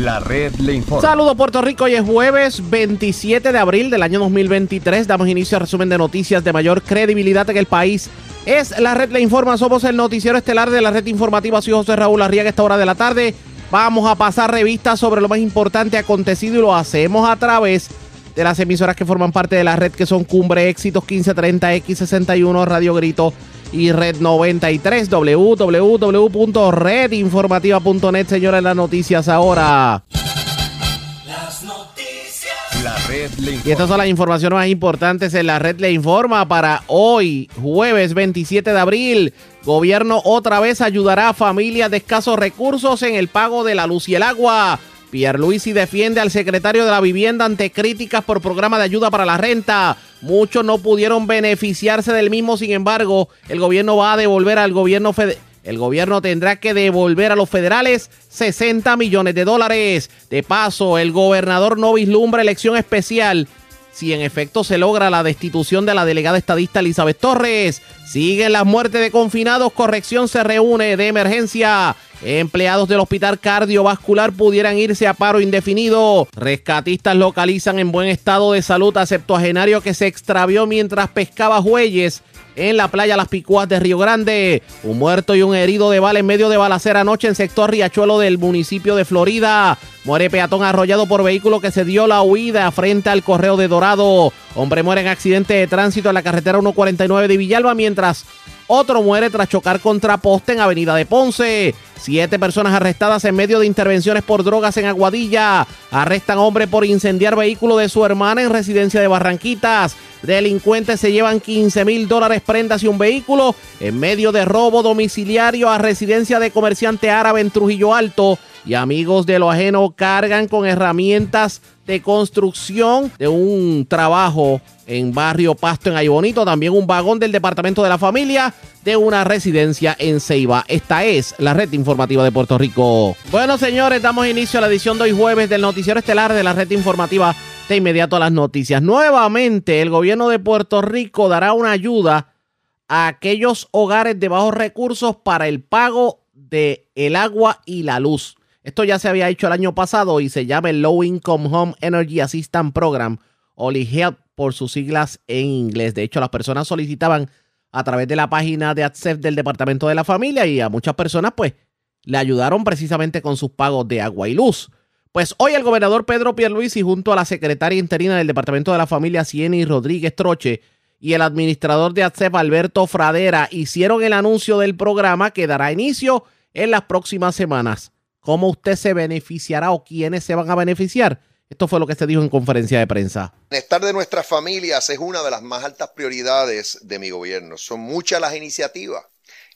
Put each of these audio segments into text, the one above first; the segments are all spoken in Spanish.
La red le informa. Saludos Puerto Rico, hoy es jueves 27 de abril del año 2023. Damos inicio al resumen de noticias de mayor credibilidad en el país. Es la red le informa, somos el noticiero estelar de la red informativa. Soy José Raúl Arriaga, esta hora de la tarde. Vamos a pasar revistas sobre lo más importante acontecido y lo hacemos a través de las emisoras que forman parte de la red que son Cumbre Éxitos 1530 X61 Radio Grito y Red 93 www.redinformativa.net señores las noticias ahora Las noticias. La red le y estas son las informaciones más importantes en la red le informa para hoy jueves 27 de abril gobierno otra vez ayudará a familias de escasos recursos en el pago de la luz y el agua Pierluisi defiende al secretario de la vivienda ante críticas por programa de ayuda para la renta. Muchos no pudieron beneficiarse del mismo, sin embargo, el gobierno va a devolver al gobierno federal. El gobierno tendrá que devolver a los federales 60 millones de dólares. De paso, el gobernador no vislumbra elección especial si en efecto se logra la destitución de la delegada estadista Elizabeth Torres. Siguen las muertes de confinados, corrección se reúne de emergencia. Empleados del hospital cardiovascular pudieran irse a paro indefinido. Rescatistas localizan en buen estado de salud a septuagenario que se extravió mientras pescaba jueyes en la playa Las Picuas de Río Grande. Un muerto y un herido de bala en medio de balacera anoche en sector Riachuelo del municipio de Florida. Muere peatón arrollado por vehículo que se dio la huida frente al correo de Dorado. Hombre muere en accidente de tránsito en la carretera 149 de Villalba mientras otro muere tras chocar contra poste en Avenida de Ponce. Siete personas arrestadas en medio de intervenciones por drogas en Aguadilla. Arrestan hombre por incendiar vehículo de su hermana en residencia de Barranquitas. Delincuentes se llevan 15 mil dólares prendas y un vehículo en medio de robo domiciliario a residencia de comerciante árabe en Trujillo Alto. Y amigos de lo ajeno cargan con herramientas de construcción de un trabajo en Barrio Pasto en Aybonito. También un vagón del Departamento de la Familia de una residencia en Ceiba. Esta es la red informativa de Puerto Rico. Bueno, señores, damos inicio a la edición de hoy jueves del Noticiero Estelar de la red informativa de inmediato a las noticias. Nuevamente, el gobierno de Puerto Rico dará una ayuda a aquellos hogares de bajos recursos para el pago de el agua y la luz. Esto ya se había hecho el año pasado y se llama el Low Income Home Energy Assistance Program, o LIHEAP por sus siglas en inglés. De hecho, las personas solicitaban a través de la página de ADSEF del Departamento de la Familia y a muchas personas pues le ayudaron precisamente con sus pagos de agua y luz. Pues hoy el gobernador Pedro Pierluisi junto a la secretaria interina del Departamento de la Familia Cieny Rodríguez Troche y el administrador de ADSEF Alberto Fradera hicieron el anuncio del programa que dará inicio en las próximas semanas. ¿Cómo usted se beneficiará o quiénes se van a beneficiar? Esto fue lo que se dijo en conferencia de prensa. El bienestar de nuestras familias es una de las más altas prioridades de mi gobierno. Son muchas las iniciativas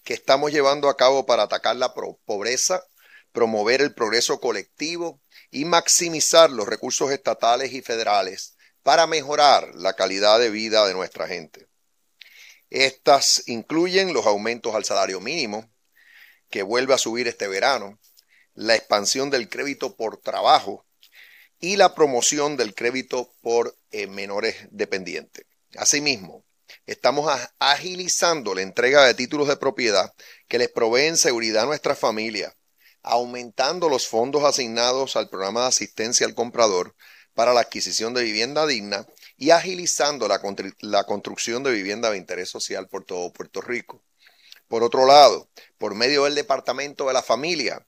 que estamos llevando a cabo para atacar la pobreza, promover el progreso colectivo y maximizar los recursos estatales y federales para mejorar la calidad de vida de nuestra gente. Estas incluyen los aumentos al salario mínimo, que vuelve a subir este verano, la expansión del crédito por trabajo, y la promoción del crédito por eh, menores dependientes. Asimismo, estamos agilizando la entrega de títulos de propiedad que les proveen seguridad a nuestra familia, aumentando los fondos asignados al programa de asistencia al comprador para la adquisición de vivienda digna y agilizando la, la construcción de vivienda de interés social por todo Puerto Rico. Por otro lado, por medio del Departamento de la Familia,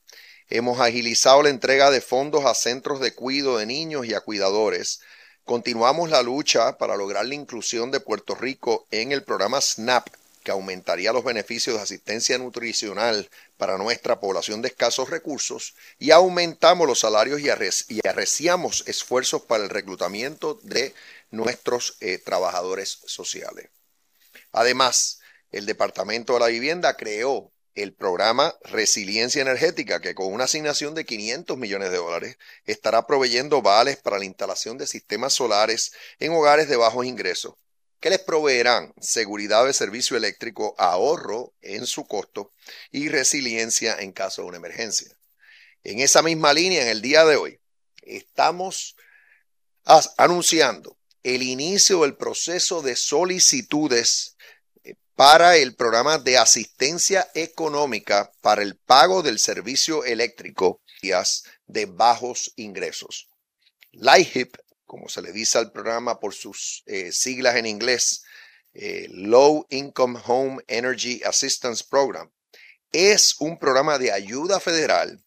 Hemos agilizado la entrega de fondos a centros de cuido de niños y a cuidadores. Continuamos la lucha para lograr la inclusión de Puerto Rico en el programa SNAP, que aumentaría los beneficios de asistencia nutricional para nuestra población de escasos recursos, y aumentamos los salarios y arreciamos esfuerzos para el reclutamiento de nuestros eh, trabajadores sociales. Además, el Departamento de la Vivienda creó el programa Resiliencia Energética, que con una asignación de 500 millones de dólares estará proveyendo vales para la instalación de sistemas solares en hogares de bajos ingresos, que les proveerán seguridad de servicio eléctrico, ahorro en su costo y resiliencia en caso de una emergencia. En esa misma línea, en el día de hoy, estamos anunciando el inicio del proceso de solicitudes para el programa de asistencia económica para el pago del servicio eléctrico de bajos ingresos. LIHEAP, como se le dice al programa por sus eh, siglas en inglés, eh, Low Income Home Energy Assistance Program, es un programa de ayuda federal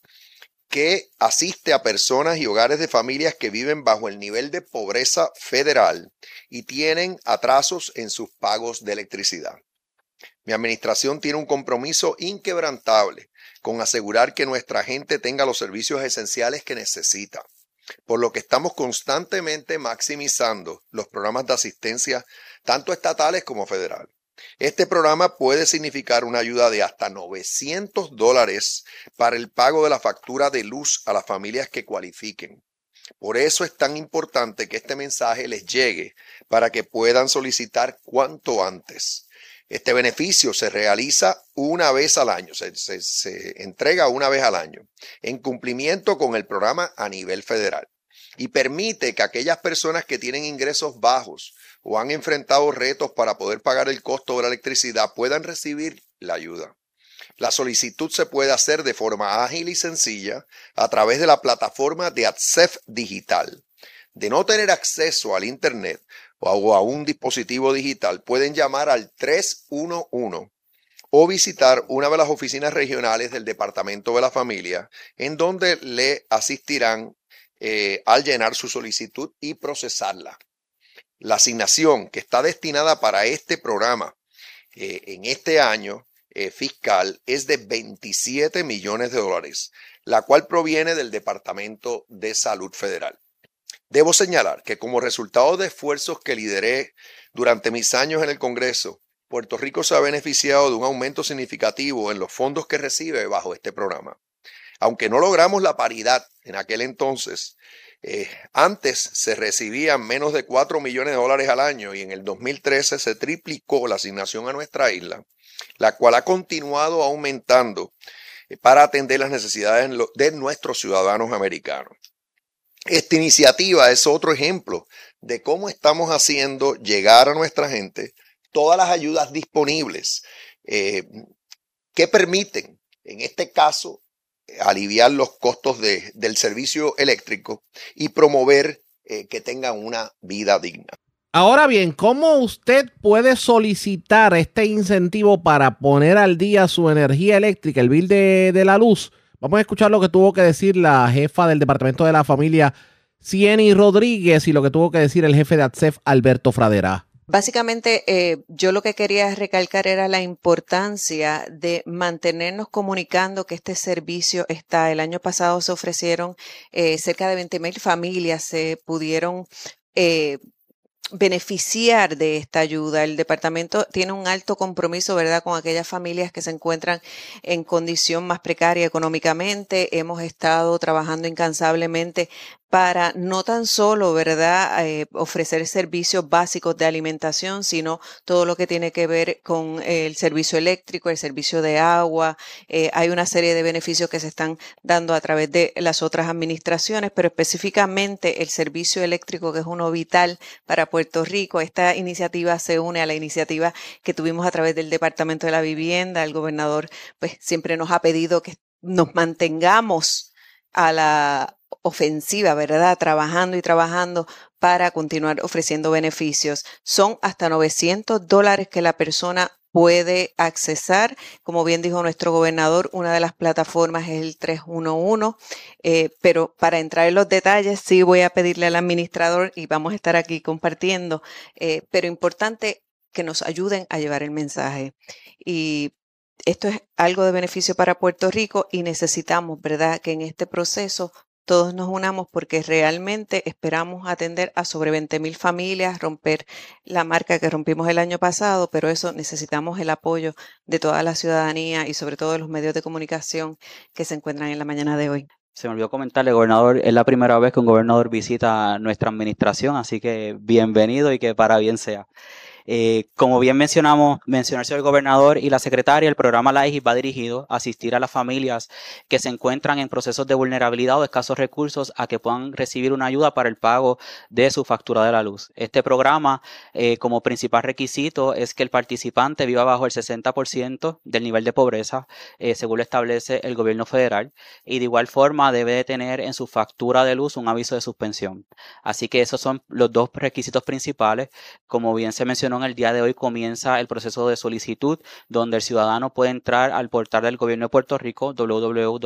que asiste a personas y hogares de familias que viven bajo el nivel de pobreza federal y tienen atrasos en sus pagos de electricidad. Mi administración tiene un compromiso inquebrantable con asegurar que nuestra gente tenga los servicios esenciales que necesita, por lo que estamos constantemente maximizando los programas de asistencia tanto estatales como federales. Este programa puede significar una ayuda de hasta 900 dólares para el pago de la factura de luz a las familias que cualifiquen. Por eso es tan importante que este mensaje les llegue para que puedan solicitar cuanto antes. Este beneficio se realiza una vez al año, se, entrega una vez al año, en cumplimiento con el programa a nivel federal y permite que aquellas personas que tienen ingresos bajos o han enfrentado retos para poder pagar el costo de la electricidad puedan recibir la ayuda. La solicitud se puede hacer de forma ágil y sencilla a través de la plataforma de ATSEF Digital. De no tener acceso al Internet o a un dispositivo digital, pueden llamar al 311 o visitar una de las oficinas regionales del Departamento de la Familia, en donde le asistirán eh, al llenar su solicitud y procesarla. La asignación que está destinada para este programa eh, en este año eh, fiscal es de 27 millones de dólares, la cual proviene del Departamento de Salud Federal. Debo señalar que como resultado de esfuerzos que lideré durante mis años en el Congreso, Puerto Rico se ha beneficiado de un aumento significativo en los fondos que recibe bajo este programa. Aunque no logramos la paridad en aquel entonces, eh, antes se recibían menos de 4 millones de dólares al año y en el 2013 se triplicó la asignación a nuestra isla, la cual ha continuado aumentando eh, para atender las necesidades de nuestros ciudadanos americanos. Esta iniciativa es otro ejemplo de cómo estamos haciendo llegar a nuestra gente todas las ayudas disponibles eh, que permiten, en este caso, aliviar los costos del servicio eléctrico y promover eh, que tengan una vida digna. Ahora bien, ¿cómo usted puede solicitar este incentivo para poner al día su energía eléctrica, el bill de, de la luz? Vamos a escuchar lo que tuvo que decir la jefa del Departamento de la Familia, Cieny Rodríguez, y lo que tuvo que decir el jefe de ATSEF, Alberto Fradera. Básicamente, eh, yo lo que quería recalcar era la importancia de mantenernos comunicando que este servicio está. El año pasado se ofrecieron eh, cerca de 20 mil familias, se pudieron eh, beneficiar de esta ayuda. El departamento tiene un alto compromiso, ¿verdad?, con aquellas familias que se encuentran en condición más precaria económicamente. Hemos estado trabajando incansablemente para no tan solo, ¿verdad?, eh, ofrecer servicios básicos de alimentación, sino todo lo que tiene que ver con el servicio eléctrico, el servicio de agua. Eh, hay una serie de beneficios que se están dando a través de las otras administraciones, pero específicamente el servicio eléctrico, que es uno vital para Puerto Rico. Esta iniciativa se une a la iniciativa que tuvimos a través del Departamento de la Vivienda. El gobernador, pues, siempre nos ha pedido que nos mantengamos a la ofensiva, ¿verdad? Trabajando y trabajando para continuar ofreciendo beneficios. Son hasta 900 dólares que la persona puede accesar. Como bien dijo nuestro gobernador, una de las plataformas es el 311, eh, pero para entrar en los detalles sí voy a pedirle al administrador y vamos a estar aquí compartiendo, eh, pero importante que nos ayuden a llevar el mensaje. Y esto es algo de beneficio para Puerto Rico y necesitamos, ¿verdad?, que en este proceso todos nos unamos porque realmente esperamos atender a sobre 20 mil familias, romper la marca que rompimos el año pasado, pero eso necesitamos el apoyo de toda la ciudadanía y sobre todo de los medios de comunicación que se encuentran en la mañana de hoy. Se me olvidó comentarle, gobernador, es la primera vez que un gobernador visita nuestra administración, así que bienvenido y que para bien sea. Eh, como bien mencionamos, mencionó el señor gobernador y la secretaria, el programa LAIGI va dirigido a asistir a las familias que se encuentran en procesos de vulnerabilidad o escasos recursos a que puedan recibir una ayuda para el pago de su factura de la luz. Este programa, eh, como principal requisito, es que el participante viva bajo el 60% del nivel de pobreza, eh, según lo establece el gobierno federal, y de igual forma debe de tener en su factura de luz un aviso de suspensión. Así que esos son los dos requisitos principales. Como bien se mencionó el día de hoy, comienza el proceso de solicitud, donde el ciudadano puede entrar al portal del gobierno de Puerto Rico, www.pr.gov,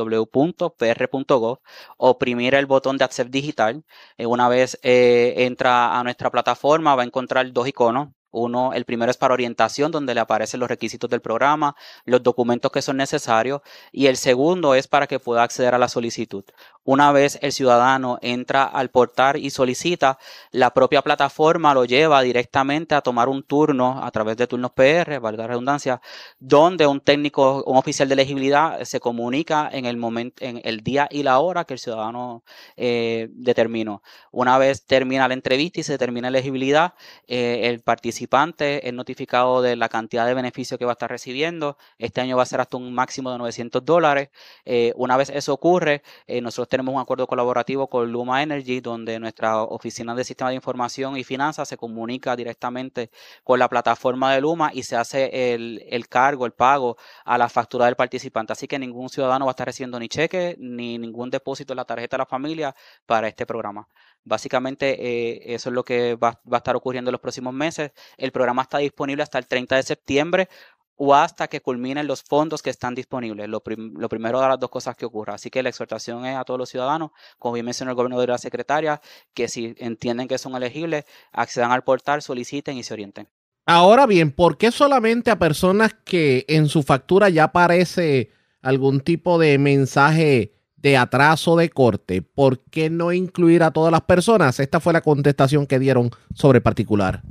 oprimir el botón de Accept Digital. Eh, una vez eh, entra a nuestra plataforma, va a encontrar dos iconos uno, el primero es para orientación, donde le aparecen los requisitos del programa, los documentos que son necesarios, y el segundo es para que pueda acceder a la solicitud. Una vez el ciudadano entra al portal y solicita, la propia plataforma lo lleva directamente a tomar un turno a través de turnos PR, valga la redundancia, donde un técnico, un oficial de elegibilidad se comunica en el momento, en el día y la hora que el ciudadano eh, determinó. Una vez termina la entrevista y se determina elegibilidad, eh, el participante participante es notificado de la cantidad de beneficio que va a estar recibiendo. Este año va a ser hasta un máximo de 900 dólares. Eh, una vez eso ocurre, eh, nosotros tenemos un acuerdo colaborativo con Luma Energy, donde nuestra oficina de sistema de información y finanzas se comunica directamente con la plataforma de Luma y se hace el, el cargo, el pago a la factura del participante. Así que ningún ciudadano va a estar recibiendo ni cheque ni ningún depósito en la tarjeta de la familia para este programa. Básicamente eh, eso es lo que va, a estar ocurriendo en los próximos meses. El programa está disponible hasta el 30 de septiembre o hasta que culminen los fondos que están disponibles. Lo, primero de las dos cosas que ocurra. Así que la exhortación es a todos los ciudadanos, como bien mencionó el gobernador y la secretaria, que si entienden que son elegibles, accedan al portal, soliciten y se orienten. Ahora bien, ¿por qué solamente a personas que en su factura ya aparece algún tipo de mensaje de atraso de corte, ¿por qué no incluir a todas las personas? Esta fue la contestación que dieron sobre particular.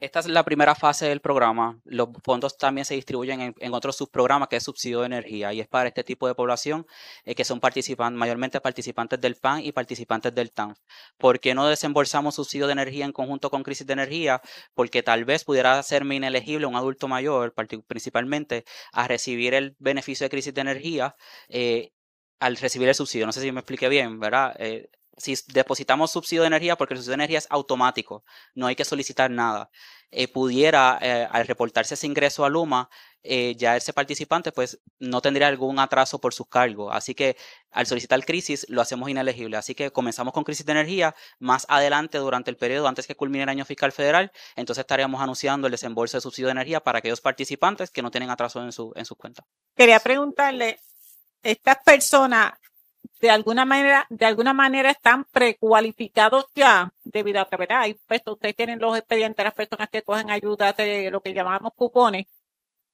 Esta es la primera fase del programa. Los fondos también se distribuyen en, otros subprogramas que es subsidio de energía y es para este tipo de población eh, que son mayormente participantes del PAN y participantes del TAN. ¿Por qué no desembolsamos subsidio de energía en conjunto con crisis de energía? Porque tal vez pudiera serme inelegible un adulto mayor, principalmente, a recibir el beneficio de crisis de energía eh, al recibir el subsidio. No sé si me expliqué bien, ¿verdad? Eh, si depositamos subsidio de energía, porque el subsidio de energía es automático, no hay que solicitar nada, eh, pudiera, eh, al reportarse ese ingreso a Luma, ya ese participante pues no tendría algún atraso por sus cargos. Así que al solicitar crisis lo hacemos inelegible. Así que comenzamos con crisis de energía, más adelante durante el periodo, antes que culmine el año fiscal federal, entonces estaríamos anunciando el desembolso de subsidio de energía para aquellos participantes que no tienen atraso en su, en sus cuentas. Quería preguntarle, estas personas de alguna manera, de alguna manera están precualificados ya debido a que, ¿verdad? Hay, pues, ustedes tienen los expedientes, las personas que cogen ayuda de lo que llamamos cupones.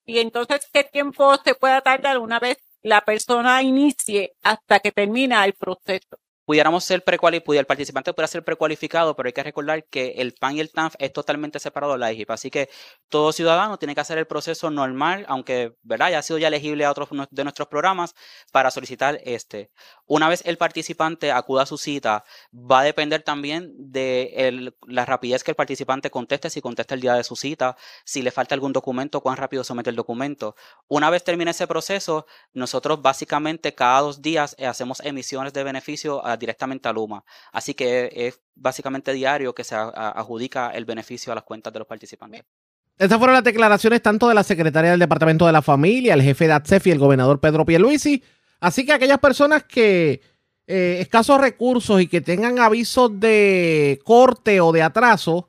Y entonces, ¿qué tiempo se puede tardar una vez la persona inicie hasta que termina el proceso? Pudiéramos ser precualificados, el participante pudiera ser precualificado, pero hay que recordar que el PAN y el TANF es totalmente separado de la IGIP. Así que todo ciudadano tiene que hacer el proceso normal, aunque ¿verdad? ya ha sido ya elegible a otros de nuestros programas para solicitar este. Una vez el participante acuda a su cita, va a depender también de la rapidez que el participante conteste, si contesta el día de su cita, si le falta algún documento, cuán rápido somete el documento. Una vez termine ese proceso, nosotros básicamente cada dos días eh, hacemos emisiones de beneficio directamente a Luma. Así que es básicamente diario que se adjudica el beneficio a las cuentas de los participantes. Estas fueron las declaraciones tanto de la secretaria del Departamento de la Familia, el jefe de ATSEF y el gobernador Pedro Pierluisi. Así que aquellas personas que eh, escasos recursos y que tengan avisos de corte o de atraso,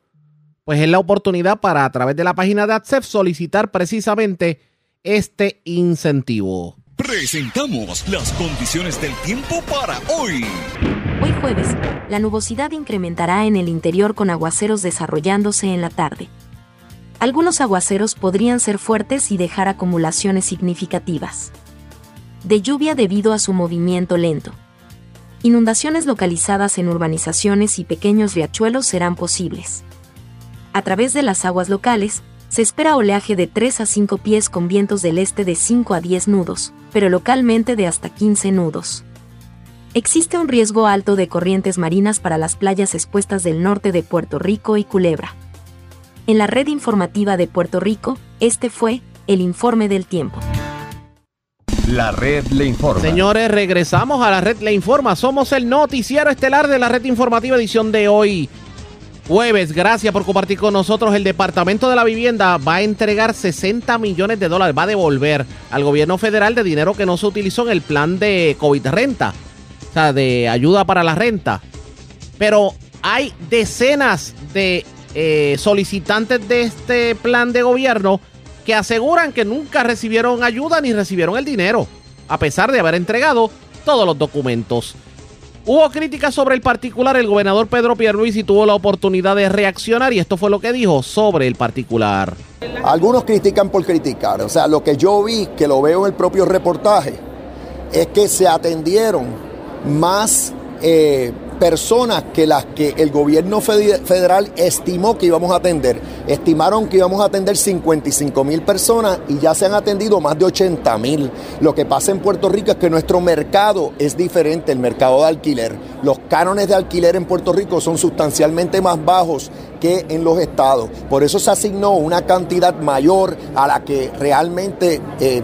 pues es la oportunidad para a través de la página de ATSEF solicitar precisamente este incentivo. Presentamos las condiciones del tiempo para hoy. Hoy jueves, la nubosidad incrementará en el interior con aguaceros desarrollándose en la tarde. Algunos aguaceros podrían ser fuertes y dejar acumulaciones significativas. De lluvia debido a su movimiento lento. Inundaciones localizadas en urbanizaciones y pequeños riachuelos serán posibles. A través de las aguas locales, se espera oleaje de 3 a 5 pies con vientos del este de 5 a 10 nudos, pero localmente de hasta 15 nudos. Existe un riesgo alto de corrientes marinas para las playas expuestas del norte de Puerto Rico y Culebra. En la red informativa de Puerto Rico, este fue el informe del tiempo. La red le informa. Señores, regresamos a la red Le Informa. Somos el noticiero estelar de la red informativa edición de hoy. Jueves, gracias por compartir con nosotros. El Departamento de la Vivienda va a entregar 60 millones de dólares, va a devolver al gobierno federal de dinero que no se utilizó en el plan de COVID renta, o sea, de ayuda para la renta. Pero hay decenas de eh, solicitantes de este plan de gobierno que aseguran que nunca recibieron ayuda ni recibieron el dinero, a pesar de haber entregado todos los documentos. Hubo críticas sobre el particular, el gobernador Pedro Pierluisi tuvo la oportunidad de reaccionar y esto fue lo que dijo sobre el particular. Algunos critican por criticar, o sea, lo que yo vi, que lo veo en el propio reportaje, es que se atendieron más eh, personas que las que el gobierno federal estimó que íbamos a atender. Estimaron que íbamos a atender 55 mil personas y ya se han atendido más de 80 mil. Lo que pasa en Puerto Rico es que nuestro mercado es diferente, el mercado de alquiler. Los cánones de alquiler en Puerto Rico son sustancialmente más bajos que en los estados. Por eso se asignó una cantidad mayor a la que realmente eh,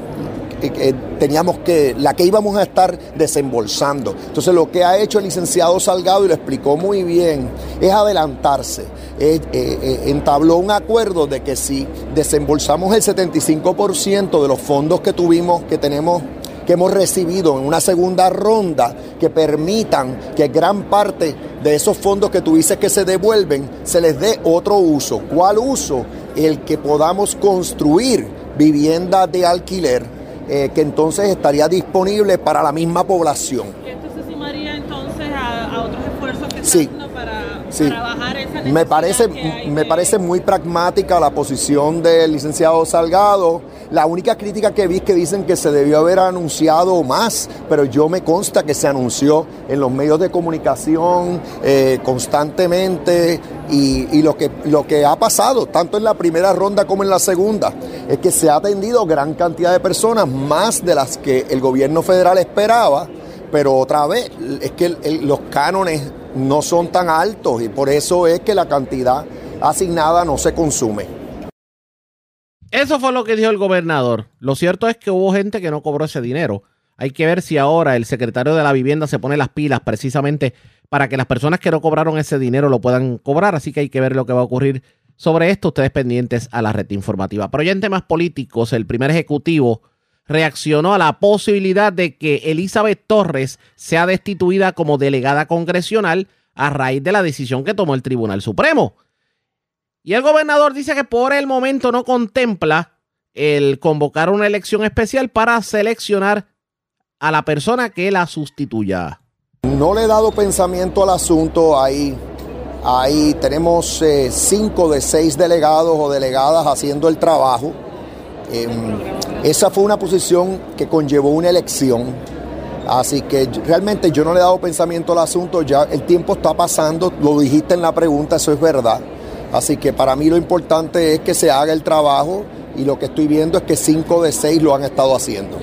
teníamos que, la que íbamos a estar desembolsando. Entonces lo que ha hecho el licenciado Salgado, y lo explicó muy bien, es adelantarse. Eh, eh, entabló un acuerdo de que si desembolsamos el 75% de los fondos que tuvimos, que tenemos que hemos recibido en una segunda ronda que permitan que gran parte de esos fondos que tú dices que se devuelven se les dé otro uso. ¿Cuál uso? El que podamos construir viviendas de alquiler eh, que entonces estaría disponible para la misma población. ¿Esto se sumaría entonces a, otros esfuerzos que sí. para, sí. bajar esa me parece, me parece muy pragmática la posición del licenciado Salgado. La única crítica que vi es que dicen que se debió haber anunciado más, pero yo me consta que se anunció en los medios de comunicación eh, constantemente y, lo, que, lo que ha pasado, tanto en la primera ronda como en la segunda, es que se ha atendido gran cantidad de personas, más de las que el gobierno federal esperaba, pero otra vez es que los cánones no son tan altos y por eso es que la cantidad asignada no se consume. Eso fue lo que dijo el gobernador. Lo cierto es que hubo gente que no cobró ese dinero. Hay que ver si ahora el secretario de la vivienda se pone las pilas precisamente para que las personas que no cobraron ese dinero lo puedan cobrar. Así que hay que ver lo que va a ocurrir sobre esto. Ustedes pendientes a la red informativa. Pero ya en temas políticos, el primer ejecutivo reaccionó a la posibilidad de que Elizabeth Torres sea destituida como delegada congresional a raíz de la decisión que tomó el Tribunal Supremo. Y el gobernador dice que por el momento no contempla el convocar una elección especial para seleccionar a la persona que la sustituya. No le he dado pensamiento al asunto. Ahí, ahí tenemos eh, cinco de seis delegados o delegadas haciendo el trabajo. Em, esa fue una posición que conllevó una elección. Así que realmente yo no le he dado pensamiento al asunto. Ya el tiempo está pasando. Lo dijiste en la pregunta, eso es verdad. Así que para mí lo importante es que se haga el trabajo y lo que estoy viendo es que cinco de seis lo han estado haciendo.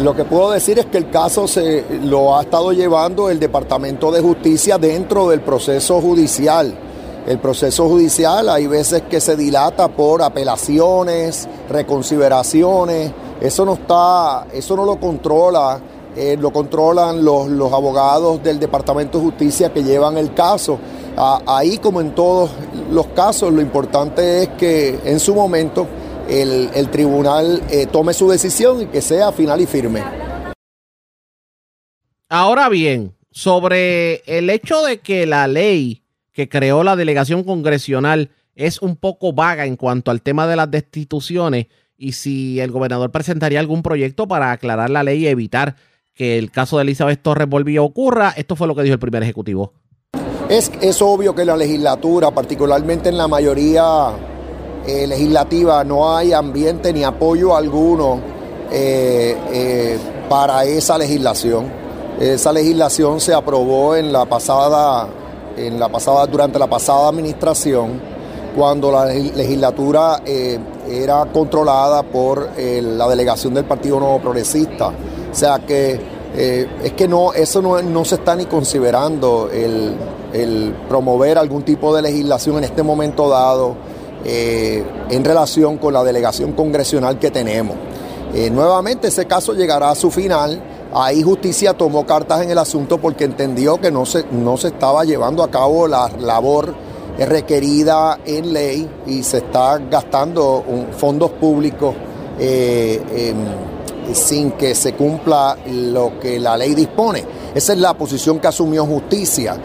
Lo que puedo decir es que el caso se lo ha estado llevando el Departamento de Justicia dentro del proceso judicial. El proceso judicial hay veces que se dilata por apelaciones, reconsideraciones. Eso no está, eso no lo controla, eh, lo controlan los, los abogados del Departamento de Justicia que llevan el caso. Ahí, como en todos los casos, lo importante es que en su momento el, tribunal eh, tome su decisión y que sea final y firme. Ahora bien, sobre el hecho de que la ley que creó la delegación congresional es un poco vaga en cuanto al tema de las destituciones y si el gobernador presentaría algún proyecto para aclarar la ley y evitar que el caso de Elizabeth Torres volvía ocurra, esto fue lo que dijo el primer ejecutivo. Es, es obvio que la legislatura, particularmente en la mayoría eh, legislativa no hay ambiente ni apoyo alguno eh, eh, para esa legislación. Esa legislación se aprobó en la pasada, en la pasada, durante la pasada administración, cuando la legislatura era controlada por la delegación del Partido Nuevo Progresista. O sea que es que no, eso no, no, se está ni considerando el, el promover algún tipo de legislación en este momento dado eh, en relación con la delegación congresional que tenemos. Eh, nuevamente ese caso llegará a su final. Ahí justicia tomó cartas en el asunto porque entendió que no se, no se estaba llevando a cabo la labor requerida en ley y se está gastando fondos públicos eh, sin que se cumpla lo que la ley dispone. Esa es la posición que asumió justicia.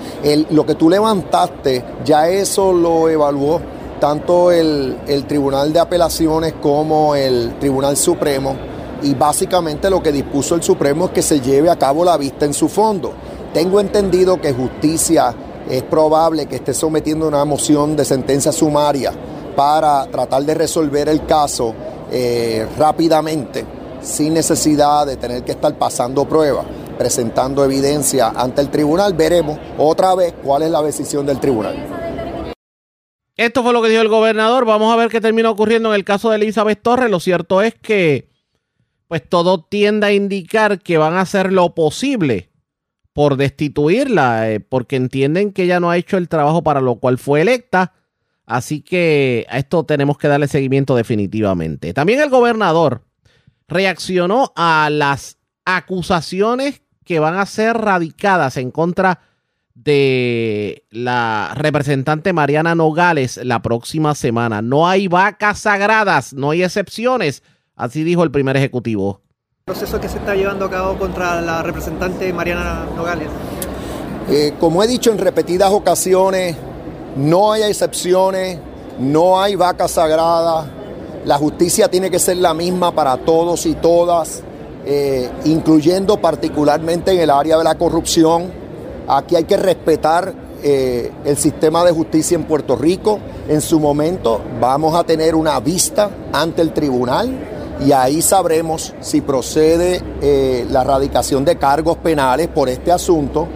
Lo que tú levantaste, ya eso lo evaluó tanto el, el Tribunal de Apelaciones como el Tribunal Supremo y básicamente lo que dispuso el Supremo es que se lleve a cabo la vista en su fondo. Tengo entendido que justicia es probable que esté sometiendo una moción de sentencia sumaria para tratar de resolver el caso eh, rápidamente, sin necesidad de tener que estar pasando pruebas, presentando evidencia ante el tribunal. Veremos otra vez cuál es la decisión del tribunal. Esto fue lo que dijo el gobernador. Vamos a ver qué termina ocurriendo en el caso de Elizabeth Torres. Lo cierto es que, pues todo tiende a indicar que van a hacer lo posible por destituirla, eh, porque entienden que ella no ha hecho el trabajo para lo cual fue electa. Así que a esto tenemos que darle seguimiento definitivamente. También el gobernador reaccionó a las acusaciones que van a ser radicadas en contra de la representante Mariana Nogales la próxima semana. No hay vacas sagradas, no hay excepciones, así dijo el primer ejecutivo. proceso que se está llevando a cabo contra la representante Mariana Nogales. Eh, como he dicho en repetidas ocasiones, no hay excepciones, no hay vaca sagrada. La justicia tiene que ser la misma para todos y todas, eh, incluyendo particularmente en el área de la corrupción. Aquí hay que respetar eh, el sistema de justicia en Puerto Rico. En su momento vamos a tener una vista ante el tribunal y ahí sabremos si procede eh, la erradicación de cargos penales por este asunto.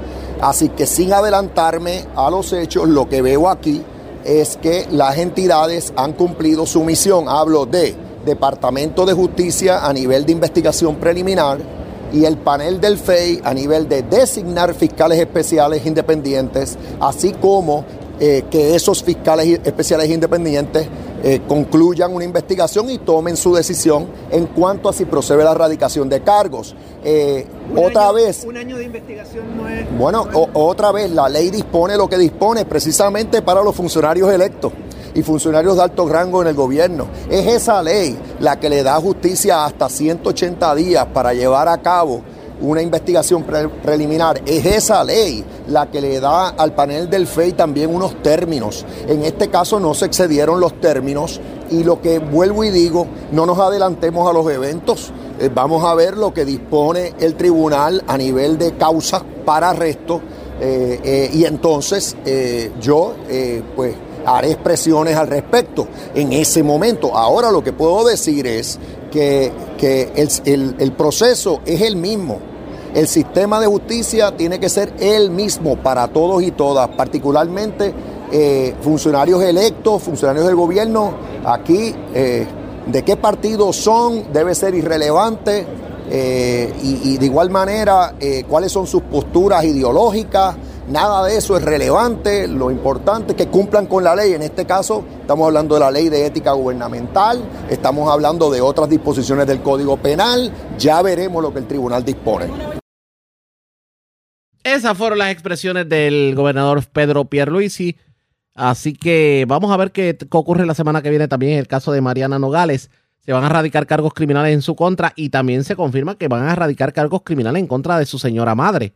Así que sin adelantarme a los hechos, lo que veo aquí es que las entidades han cumplido su misión. Hablo de Departamento de Justicia a nivel de investigación preliminar y el panel del FEI a nivel de designar fiscales especiales independientes, así como eh, que esos fiscales especiales independientes eh, concluyan una investigación y tomen su decisión en cuanto a si procede la erradicación de cargos. Eh, otra año- vez, Un año de investigación no es. bueno, o- otra vez, la ley dispone lo que dispone precisamente para los funcionarios electos y funcionarios de alto rango en el gobierno. Es esa ley la que le da justicia hasta 180 días para llevar a cabo una investigación pre- preliminar. Es esa ley la que le da al panel del FEI también unos términos. En este caso no se excedieron los términos y lo que vuelvo y digo, no nos adelantemos a los eventos. Eh, vamos a ver lo que dispone el tribunal a nivel de causas para arresto eh, eh, y entonces yo pues haré expresiones al respecto en ese momento. Ahora lo que puedo decir es que, que el proceso es el mismo. El sistema de justicia tiene que ser el mismo para todos y todas, particularmente eh, funcionarios electos, funcionarios del gobierno. Aquí, eh, de qué partido son, debe ser irrelevante. eh, y, de igual manera, cuáles son sus posturas ideológicas. Nada de eso es relevante. Lo importante es que cumplan con la ley. En este caso, estamos hablando de la ley de ética gubernamental, estamos hablando de otras disposiciones del Código Penal. Ya veremos lo que el tribunal dispone. Esas fueron las expresiones del gobernador Pedro Pierluisi. Así que vamos a ver qué, ocurre la semana que viene también en el caso de Mariana Nogales. Se van a erradicar cargos criminales en su contra y también se confirma que van a erradicar cargos criminales en contra de su señora madre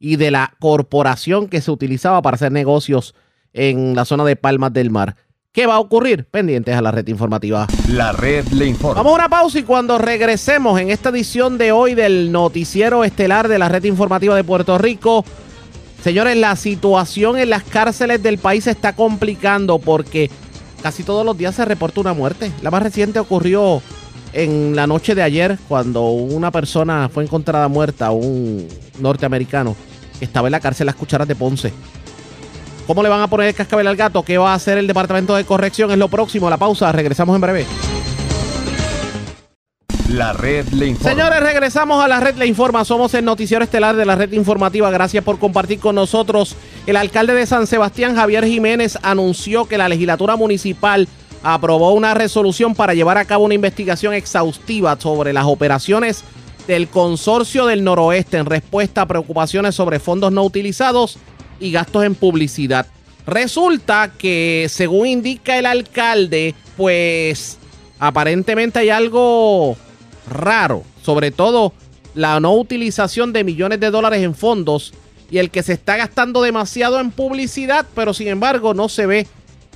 y de la corporación que se utilizaba para hacer negocios en la zona de Palmas del Mar. ¿Qué va a ocurrir? Pendientes a la red informativa. La red le informa. Vamos a una pausa y cuando regresemos en esta edición de hoy del noticiero estelar de la red informativa de Puerto Rico, señores, la situación en las cárceles del país se está complicando porque casi todos los días se reporta una muerte. La más reciente ocurrió en la noche de ayer cuando una persona fue encontrada muerta, un norteamericano que estaba en la cárcel Las Cucharas de Ponce. ¿Cómo le van a poner el cascabel al gato? ¿Qué va a hacer el Departamento de Corrección? Es lo próximo. La pausa. Regresamos en breve. La red le informa. Señores, regresamos a la red Le Informa. Somos el noticiero estelar de la red informativa. Gracias por compartir con nosotros. El alcalde de San Sebastián, Javier Jiménez, anunció que la legislatura municipal aprobó una resolución para llevar a cabo una investigación exhaustiva sobre las operaciones del Consorcio del Noroeste en respuesta a preocupaciones sobre fondos no utilizados y gastos en publicidad. Resulta que, según indica el alcalde, pues aparentemente hay algo raro, sobre todo la no utilización de millones de dólares en fondos y el que se está gastando demasiado en publicidad, pero sin embargo no se ve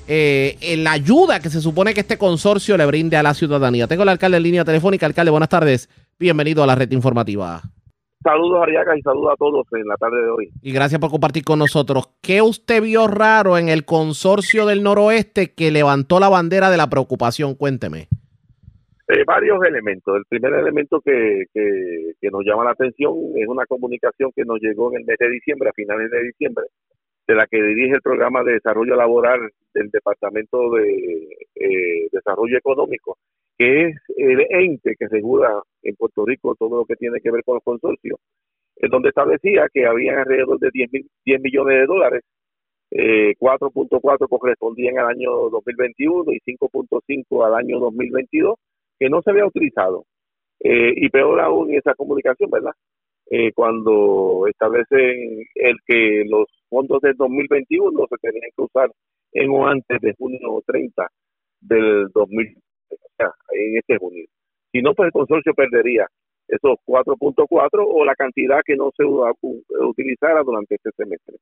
eh, la ayuda que se supone que este consorcio le brinde a la ciudadanía. Tengo al alcalde en línea telefónica. Alcalde, buenas tardes. Bienvenido a la red informativa. Saludos, Ariaga, y saludos a todos en la tarde de hoy. Y gracias por compartir con nosotros. ¿Qué usted vio raro en el consorcio del noroeste que levantó la bandera de la preocupación? Cuénteme. Eh, varios elementos. El primer elemento que, que, que nos llama la atención es una comunicación que nos llegó en el mes de diciembre, a finales de diciembre, de la que dirige el programa de desarrollo laboral del Departamento de eh, Desarrollo Económico, que es el ente que regula en Puerto Rico todo lo que tiene que ver con los consorcios, en donde establecía que había alrededor de 10, mil- 10 millones de dólares, eh, 4.4 correspondían al año 2021 y 5.5 al año 2022, que no se había utilizado. Eh, y peor aún esa comunicación, ¿verdad? Eh, cuando establecen el que los fondos del 2021 se tenían que usar en o antes de junio 30 del 2000, o en este junio. Si no, pues el consorcio perdería esos 4.4 o la cantidad que no se utilizara durante este semestre.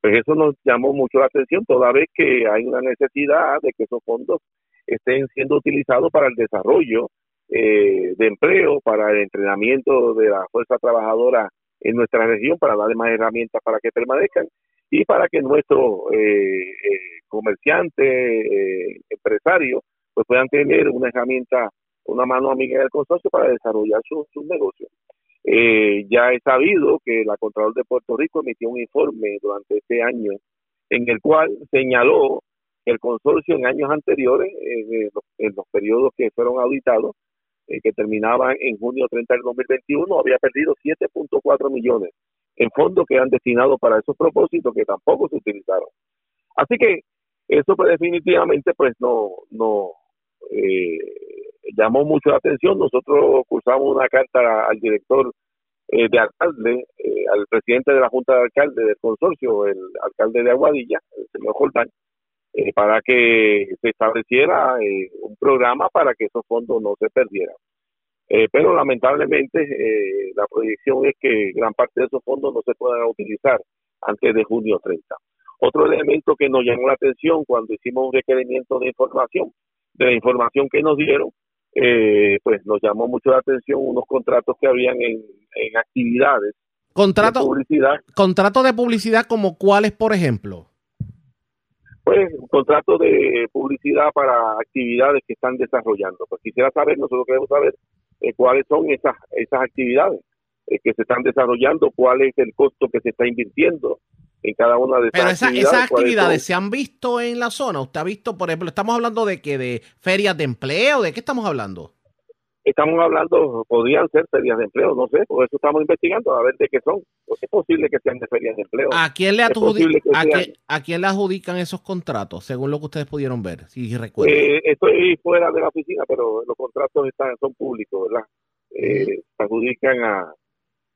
Pues eso nos llamó mucho la atención, toda vez que hay una necesidad de que esos fondos estén siendo utilizados para el desarrollo eh, de empleo, para el entrenamiento de la fuerza trabajadora en nuestra región, para darle más herramientas para que permanezcan y para que nuestros eh, eh, comerciantes, eh, empresarios, pues puedan tener una herramienta, una mano amiga del consorcio para desarrollar sus sus negocios. Eh, ya he sabido que la Contralor de Puerto Rico emitió un informe durante este año en el cual señaló que el consorcio en años anteriores, en, los, en los periodos que fueron auditados, eh, que terminaban en junio 30 del 2021, había perdido 7.4 millones en fondos que han destinado para esos propósitos que tampoco se utilizaron. Así que eso pues definitivamente pues no, no eh, llamó mucho la atención. Nosotros cursamos una carta al director eh, de alcalde, eh, al presidente de la Junta de Alcalde del consorcio, el alcalde de Aguadilla, el señor Jordán, eh, para que se estableciera eh, un programa para que esos fondos no se perdieran. Pero lamentablemente la proyección es que gran parte de esos fondos no se puedan utilizar antes de junio 30. Otro elemento que nos llamó la atención cuando hicimos un requerimiento de información, de la información que nos dieron, eh, pues nos llamó mucho la atención unos contratos que habían en, en actividades Contrato, de publicidad, contrato de publicidad como cuáles, por ejemplo. pues contratos de publicidad para actividades que están desarrollando. Pues quisiera saber, nosotros queremos saber eh, cuáles son esas, esas actividades eh, que se están desarrollando, cuál es el costo que se está invirtiendo en cada una de esas Pero actividades. esas actividades se han visto en la zona. Usted ha visto, por ejemplo, estamos hablando de que de ferias de empleo, ¿de qué estamos hablando? Estamos hablando, podrían ser ferias de empleo, no sé, por eso estamos investigando a ver de qué son. Pues es posible que sean de ferias de empleo. ¿A quién le Es posible adjudi- que a quién- a quién le adjudican esos contratos, según lo que ustedes pudieron ver, si recuerdan? Eh, estoy fuera de la oficina, pero los contratos están son públicos, ¿verdad? Eh, Se adjudican a,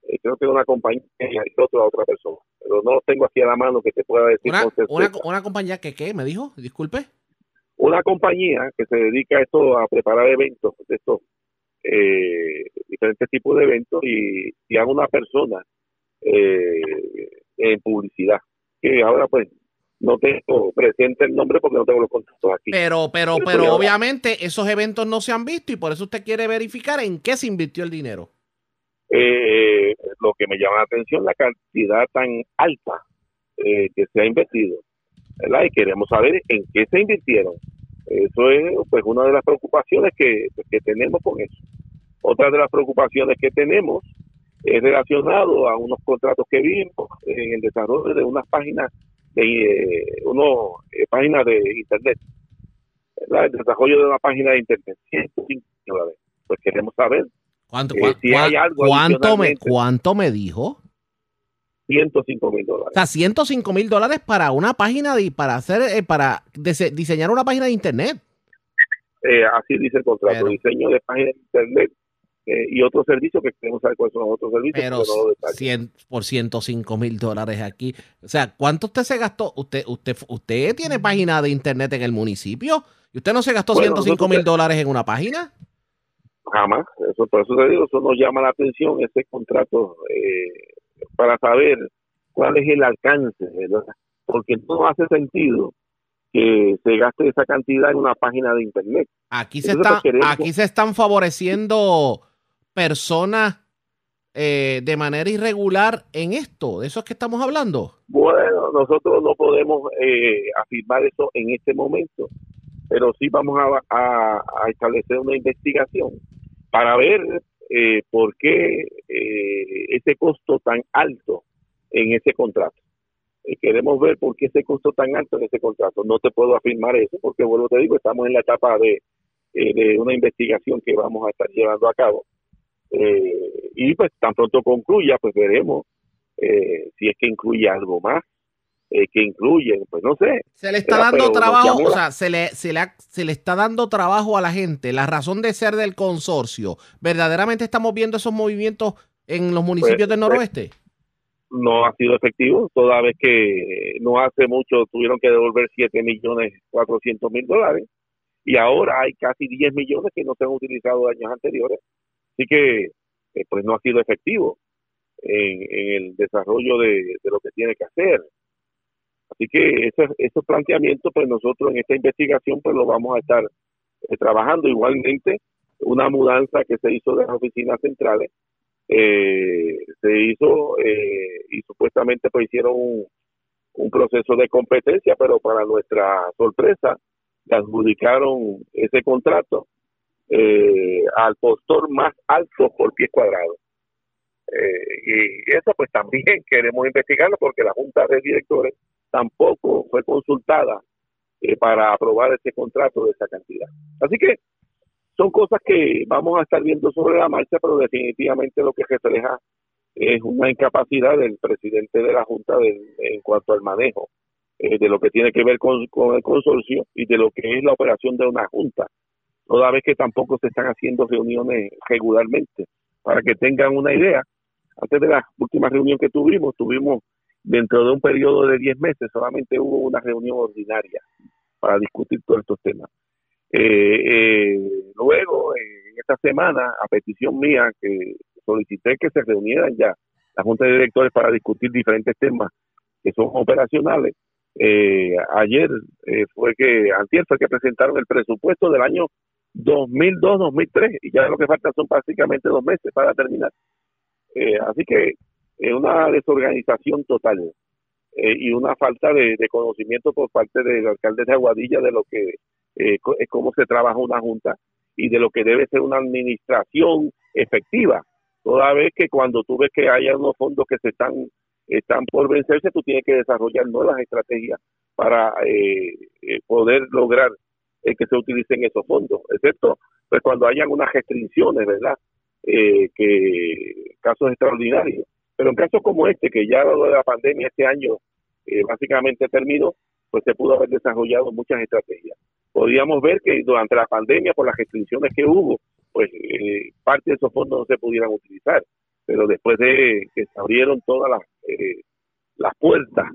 eh, creo que una compañía y otro a otra persona, pero no los tengo aquí a la mano que te pueda decir una, una, una compañía que, ¿qué? ¿Me dijo? Disculpe. Una compañía que se dedica a esto, a preparar eventos, de estos eh, diferentes tipos de eventos y, y a una persona eh, en publicidad, que ahora pues no tengo presente el nombre porque no tengo los contratos aquí. Pero, pero, Pero obviamente esos eventos no se han visto y por eso usted quiere verificar en qué se invirtió el dinero. Eh, lo que me llama la atención la cantidad tan alta eh, que se ha invertido y queremos saber en qué se invirtieron. Eso es pues una de las preocupaciones que, que tenemos con eso. Otra de las preocupaciones que tenemos es relacionado a unos contratos que vimos en el desarrollo de unas páginas de eh, unos, eh, páginas de internet el desarrollo de una página de internet 105 dólares. Pues queremos saber ¿Cuánto, Eh, cua- si hay cua- algo cuánto, me. ¿Cuánto me dijo? 105 mil O dólares. sea, 105 mil dólares para una página de, para hacer, eh, para dise- diseñar una página de internet. Eh, así dice el contrato, diseño de páginas de internet eh, y otros servicios que queremos saber cuáles son los otros servicios. Pero no detallo. 100 por 105 mil dólares aquí. O sea, ¿cuánto usted se gastó? Usted, usted, usted tiene página de internet en el municipio y usted no se gastó Bueno, 105 mil dólares en una página. Jamás, eso por eso te digo, eso nos llama la atención ese contrato eh, para saber cuál es el alcance, ¿verdad? Porque no hace sentido que se gaste esa cantidad en una página de internet. Aquí se, Entonces, está, pues, queremos- aquí se están favoreciendo personas eh, de manera irregular en esto. ¿De eso es que estamos hablando? Bueno, nosotros no podemos eh, afirmar eso en este momento, pero sí vamos a, a- establecer una investigación para ver eh, por qué eh, ese costo tan alto en ese contrato. Eh, queremos ver por qué ese costo tan alto en ese contrato. No te puedo afirmar eso porque, vuelvo te digo, estamos en la etapa de, eh, de una investigación que vamos a estar llevando a cabo. Y pues tan pronto concluya, pues veremos si es que incluye algo más, eh, que incluye, pues no sé. Se le está dando pero trabajo, o sea, se le, se, le, ha- se le está dando trabajo a la gente. La razón de ser del consorcio, ¿verdaderamente estamos viendo esos movimientos en los municipios Pues, del pues, noroeste? no ha sido efectivo, toda vez que no hace mucho tuvieron que devolver 7 millones 400 mil dólares y ahora hay casi 10 millones que no se han utilizado años anteriores. Así que eh, pues no ha sido efectivo en, en el desarrollo de, de lo que tiene que hacer. Así que esos, planteamientos pues nosotros en esta investigación pues lo vamos a estar eh, trabajando igualmente una mudanza que se hizo de las oficinas centrales eh, se hizo eh, y supuestamente pues hicieron un, un proceso de competencia, pero para nuestra sorpresa le adjudicaron ese contrato eh, al postor más alto por pie cuadrado. Eh, y eso pues también queremos investigarlo porque la Junta de Directores tampoco fue consultada eh, para aprobar ese contrato de esa cantidad. Así que son cosas que vamos a estar viendo sobre la marcha, pero definitivamente lo que refleja es una incapacidad del presidente de la Junta en cuanto al manejo eh, de lo que tiene que ver con, con el consorcio y de lo que es la operación de una Junta, toda vez que tampoco se están haciendo reuniones regularmente. Para que tengan una idea, antes de la última reunión que tuvimos, tuvimos dentro de un periodo de 10 meses, solamente hubo una reunión ordinaria para discutir todos estos temas. Eh, eh, luego, eh, en esta semana, a petición mía, que solicité que se reunieran ya la Junta de Directores para discutir diferentes temas que son operacionales. Eh, ayer eh, fue que, antier fue que presentaron el presupuesto del año 2002-2003 y ya lo que falta son prácticamente dos meses para terminar. Eh, así que es una desorganización total eh, y una falta de, conocimiento por parte del alcalde de Aguadilla de lo que eh, es cómo se trabaja una junta y de lo que debe ser una administración efectiva. Toda vez que cuando tú ves que hay unos fondos que se están están por vencerse, tú tienes que desarrollar nuevas estrategias para eh, eh, poder lograr eh, que se utilicen esos fondos, excepto pues cuando hayan unas restricciones, ¿verdad? Eh, que casos extraordinarios. Pero en casos como este, que ya lo de la pandemia este año eh, básicamente terminó, pues se pudo haber desarrollado muchas estrategias. Podríamos ver que durante la pandemia, por las restricciones que hubo, pues eh, parte de esos fondos no se pudieran utilizar. Pero después de que se abrieron todas las, eh, las puertas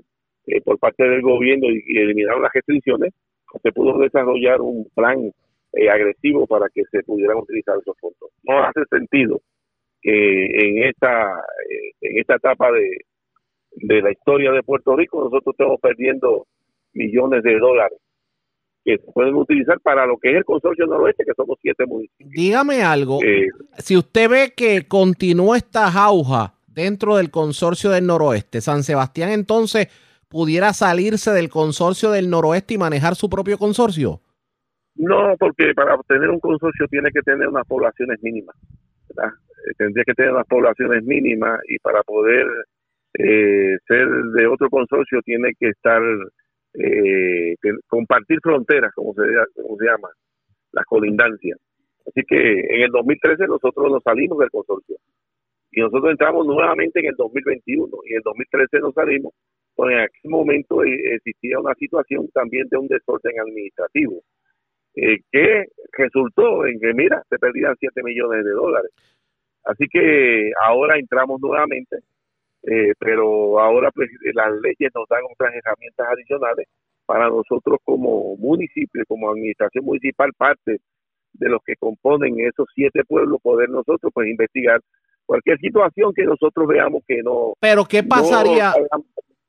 eh, por parte del gobierno y, y eliminaron las restricciones, pues se pudo desarrollar un plan eh, agresivo para que se pudieran utilizar esos fondos. No hace sentido que en esta, en esta etapa de, de la historia de Puerto Rico nosotros estamos perdiendo millones de dólares que se pueden utilizar para lo que es el consorcio noroeste, que somos siete municipios. Dígame algo. Eh, Si usted ve que continúa esta jauja dentro del consorcio del noroeste, San Sebastián entonces pudiera salirse del consorcio del noroeste y manejar su propio consorcio. No, porque para obtener un consorcio tiene que tener unas poblaciones mínimas, ¿verdad? Eh, tendría que tener unas poblaciones mínimas y para poder eh, ser de otro consorcio tiene que estar, eh, compartir fronteras, como se, llama, las colindancias. Así que en el 2013 nosotros nos salimos del consorcio y nosotros entramos nuevamente en el 2021 y en el 2013 nos salimos, pues en aquel momento eh, existía una situación también de un desorden administrativo que resultó en que, mira, se perdían 7 millones de dólares. Así que ahora entramos nuevamente, eh, pero ahora pues las leyes nos dan otras herramientas adicionales para nosotros como municipio, como administración municipal, parte de los que componen esos siete pueblos, poder nosotros pues investigar cualquier situación que nosotros veamos que no. Pero ¿qué pasaría,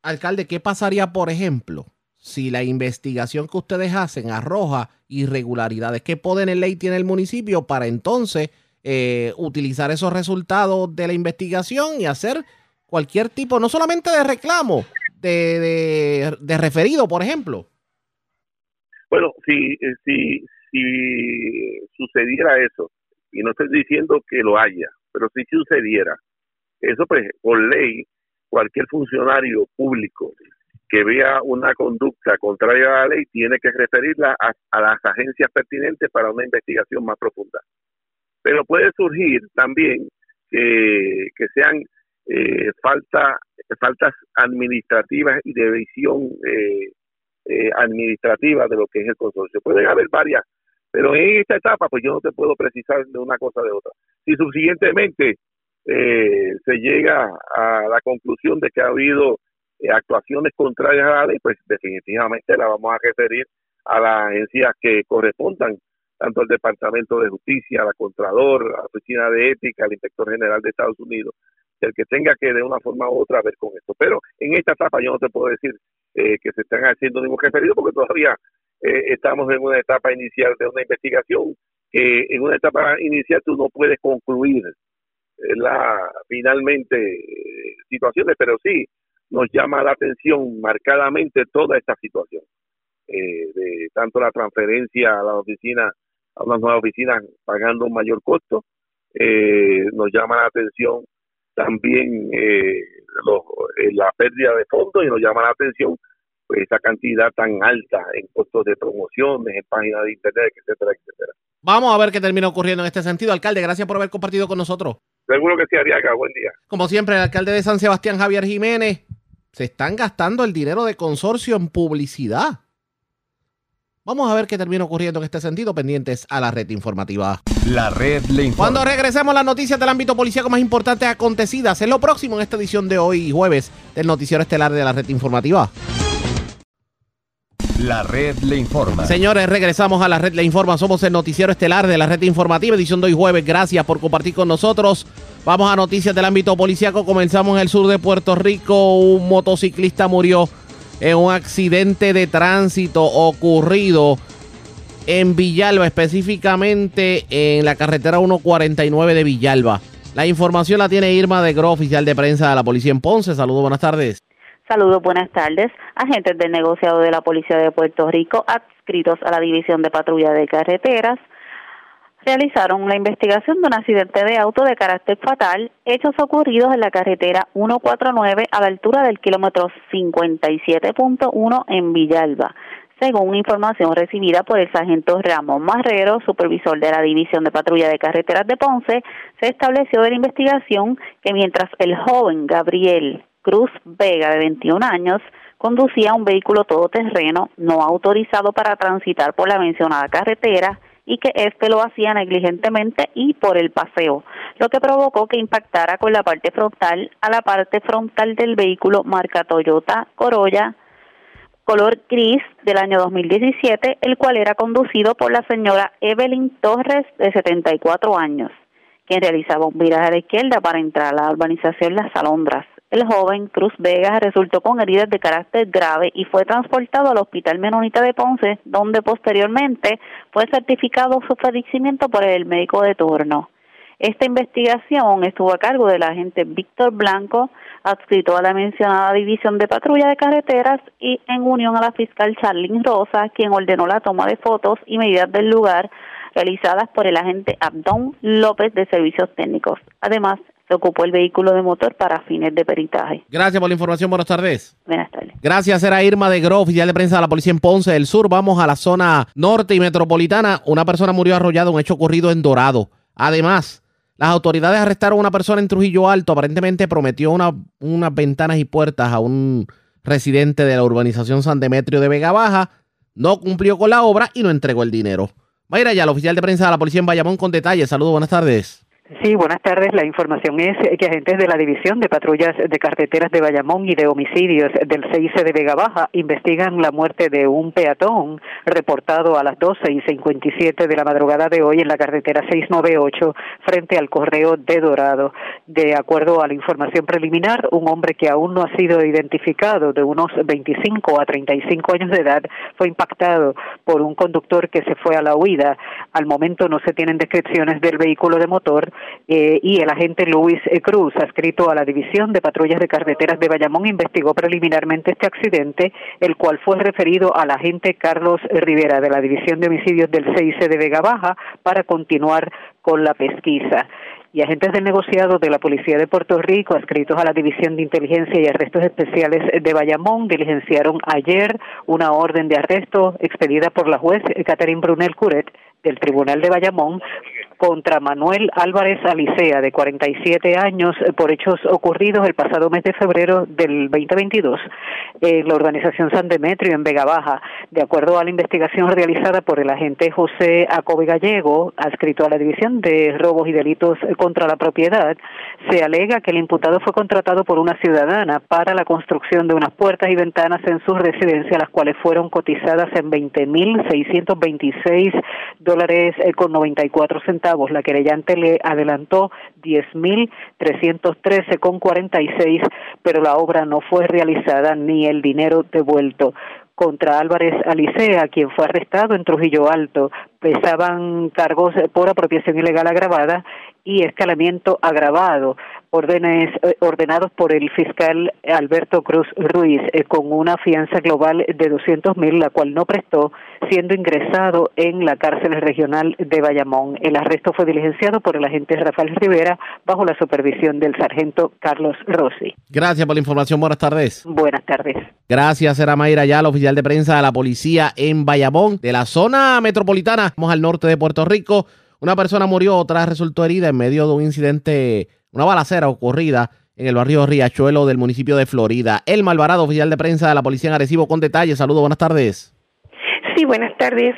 alcalde, qué pasaría, por ejemplo, si la investigación que ustedes hacen arroja irregularidades? ¿Qué poder en ley tiene el municipio para entonces eh, utilizar esos resultados de la investigación y hacer cualquier tipo, no solamente de reclamo, de, de, de referido, por ejemplo? Bueno, si, eh, si, si sucediera eso, y no estoy diciendo que lo haya, pero si sucediera, eso pues por ley, cualquier funcionario público que vea una conducta contraria a la ley tiene que referirla a, a las agencias pertinentes para una investigación más profunda. Pero puede surgir también que, sean eh, falta, faltas administrativas y de visión eh, eh, administrativa de lo que es el consorcio. Pueden haber varias, pero en esta etapa pues yo no te puedo precisar de una cosa de otra. Si subsiguientemente eh, se llega a la conclusión de que ha habido eh, actuaciones contrarias a la ley, pues definitivamente la vamos a referir a las agencias que correspondan, tanto al Departamento de Justicia, a la Contralor, la Oficina de Ética, al Inspector General de Estados Unidos, el que tenga que de una forma u otra ver con esto. Pero en esta etapa yo no te puedo decir eh, que se están haciendo ningún referido porque todavía eh, estamos en una etapa inicial de una investigación que en una etapa inicial tú no puedes concluir eh, la finalmente eh, situaciones, pero sí nos llama la atención marcadamente toda esta situación eh, de tanto la transferencia a la oficina a unas nuevas oficinas pagando un mayor costo eh, nos llama la atención también eh, los- eh, la pérdida de fondos y nos llama la atención pues, esa cantidad tan alta en costos de promociones, en páginas de internet, etcétera, etcétera. Vamos a ver qué termina ocurriendo en este sentido. Alcalde, gracias por haber compartido con nosotros. Seguro que sí, Ariaga, buen día. Como siempre, el alcalde de San Sebastián, Javier Jiménez, se están gastando el dinero de consorcio en publicidad. Vamos a ver qué termina ocurriendo en este sentido, pendientes a la red informativa. La red le informa. Cuando regresemos las noticias del ámbito policíaco más importantes acontecidas, es lo próximo en esta edición de hoy, jueves, del noticiero estelar de la red informativa. La red le informa. Señores, regresamos a la red Le Informa. Somos el noticiero estelar de la red informativa, edición de hoy jueves. Gracias por compartir con nosotros. Vamos a noticias del ámbito policíaco. Comenzamos en el sur de Puerto Rico. Un motociclista murió en un accidente de tránsito ocurrido en Villalba, específicamente en la carretera 149 de Villalba. La información la tiene Irma de Gro, oficial de prensa de la policía en Ponce. Saludos, buenas tardes. Saludos, buenas tardes. Agentes del negociado de la Policía de Puerto Rico, adscritos a la División de Patrulla de Carreteras, realizaron la investigación de un accidente de auto de carácter fatal, hechos ocurridos en la carretera 149 a la altura del kilómetro 57.1 en Villalba. Según información recibida por el sargento Ramón Marrero, supervisor de la División de Patrulla de Carreteras de Ponce, se estableció de la investigación que mientras el joven Gabriel Cruz Vega, de 21 años, conducía un vehículo todoterreno no autorizado para transitar por la mencionada carretera y que éste lo hacía negligentemente y por el paseo, lo que provocó que impactara con la parte frontal a la parte frontal del vehículo marca Toyota Corolla color gris del año 2017, el cual era conducido por la señora Evelyn Torres, de 74 años, quien realizaba un viraje a la izquierda para entrar a la urbanización Las Alondras. El joven Cruz Vega resultó con heridas de carácter grave y fue transportado al Hospital Menonita de Ponce, donde posteriormente fue certificado su fallecimiento por el médico de turno. Esta investigación estuvo a cargo del agente Víctor Blanco, adscrito a la mencionada División de Patrulla de Carreteras y en unión a la fiscal Charlene Rosa, quien ordenó la toma de fotos y medidas del lugar realizadas por el agente Abdón López de Servicios Técnicos. Además, se ocupó el vehículo de motor para fines de peritaje. Gracias por la información. Buenas tardes. Buenas tardes. Gracias, era Irma de Gro, oficial de prensa de la policía en Ponce del Sur. Vamos a la zona norte y metropolitana. Una persona murió arrollada, un hecho ocurrido en Dorado. Además, las autoridades arrestaron a una persona en Trujillo Alto. Aparentemente prometió una- unas ventanas y puertas a un residente de la urbanización San Demetrio de Vega Baja. no cumplió con la obra y no entregó el dinero. Mayra ya, el oficial de prensa de la policía en Bayamón con detalles. Saludos, buenas tardes. Sí, buenas tardes. La información es que agentes de la División de Patrullas de Carreteras de Bayamón y de Homicidios del CIC de Vega Baja investigan la muerte de un peatón reportado a las 12 y 57 de la madrugada de hoy en la carretera 698 frente al correo de Dorado. De acuerdo a la información preliminar, un hombre que aún no ha sido identificado, de unos 25 a 35 años de edad, fue impactado por un conductor que se fue a la huida. Al momento no se tienen descripciones del vehículo de motor eh, y el agente Luis eh, Cruz, adscrito a la División de Patrullas de Carreteras de Bayamón, investigó preliminarmente este accidente, el cual fue referido al agente Carlos Rivera de la División de Homicidios del CIC de Vega Baja para continuar con la pesquisa. Y agentes del negociado de la Policía de Puerto Rico, adscritos a la División de Inteligencia y Arrestos Especiales de Bayamón, diligenciaron ayer una orden de arresto expedida por la juez Catherine Brunel Curet del Tribunal de Bayamón contra Manuel Álvarez Alicea, de 47 años, por hechos ocurridos el pasado mes de febrero del 2022 en la organización San Demetrio en Vega Baja. De acuerdo a la investigación realizada por el agente José Acobe Gallego, adscrito a la División de Robos y Delitos contra la Propiedad, se alega que el imputado fue contratado por una ciudadana para la construcción de unas puertas y ventanas en su residencia, las cuales fueron cotizadas en 20.626 dólares eh, con 94 centavos. La querellante le adelantó 10.313 con 46, pero la obra no fue realizada ni el dinero devuelto contra Álvarez Alicea, quien fue arrestado en Trujillo Alto. Pesaban cargos por apropiación ilegal agravada y escalamiento agravado órdenes eh, ordenados por el fiscal Alberto Cruz Ruiz eh, con una fianza global de 200 mil, la cual no prestó, siendo ingresado en la cárcel regional de Bayamón. El arresto fue diligenciado por el agente Rafael Rivera bajo la supervisión del sargento Carlos Rossi. Gracias por la información. Buenas tardes. Buenas tardes. Gracias, era Mayra ya, oficial de prensa de la policía en Bayamón, de la zona metropolitana. Vamos al norte de Puerto Rico. Una persona murió, otra resultó herida en medio de un incidente una balacera ocurrida en el barrio Riachuelo del municipio de Florida. El Malvarado, oficial de prensa de la Policía en Arecibo, con detalles. Saludos, buenas tardes. Sí, buenas tardes.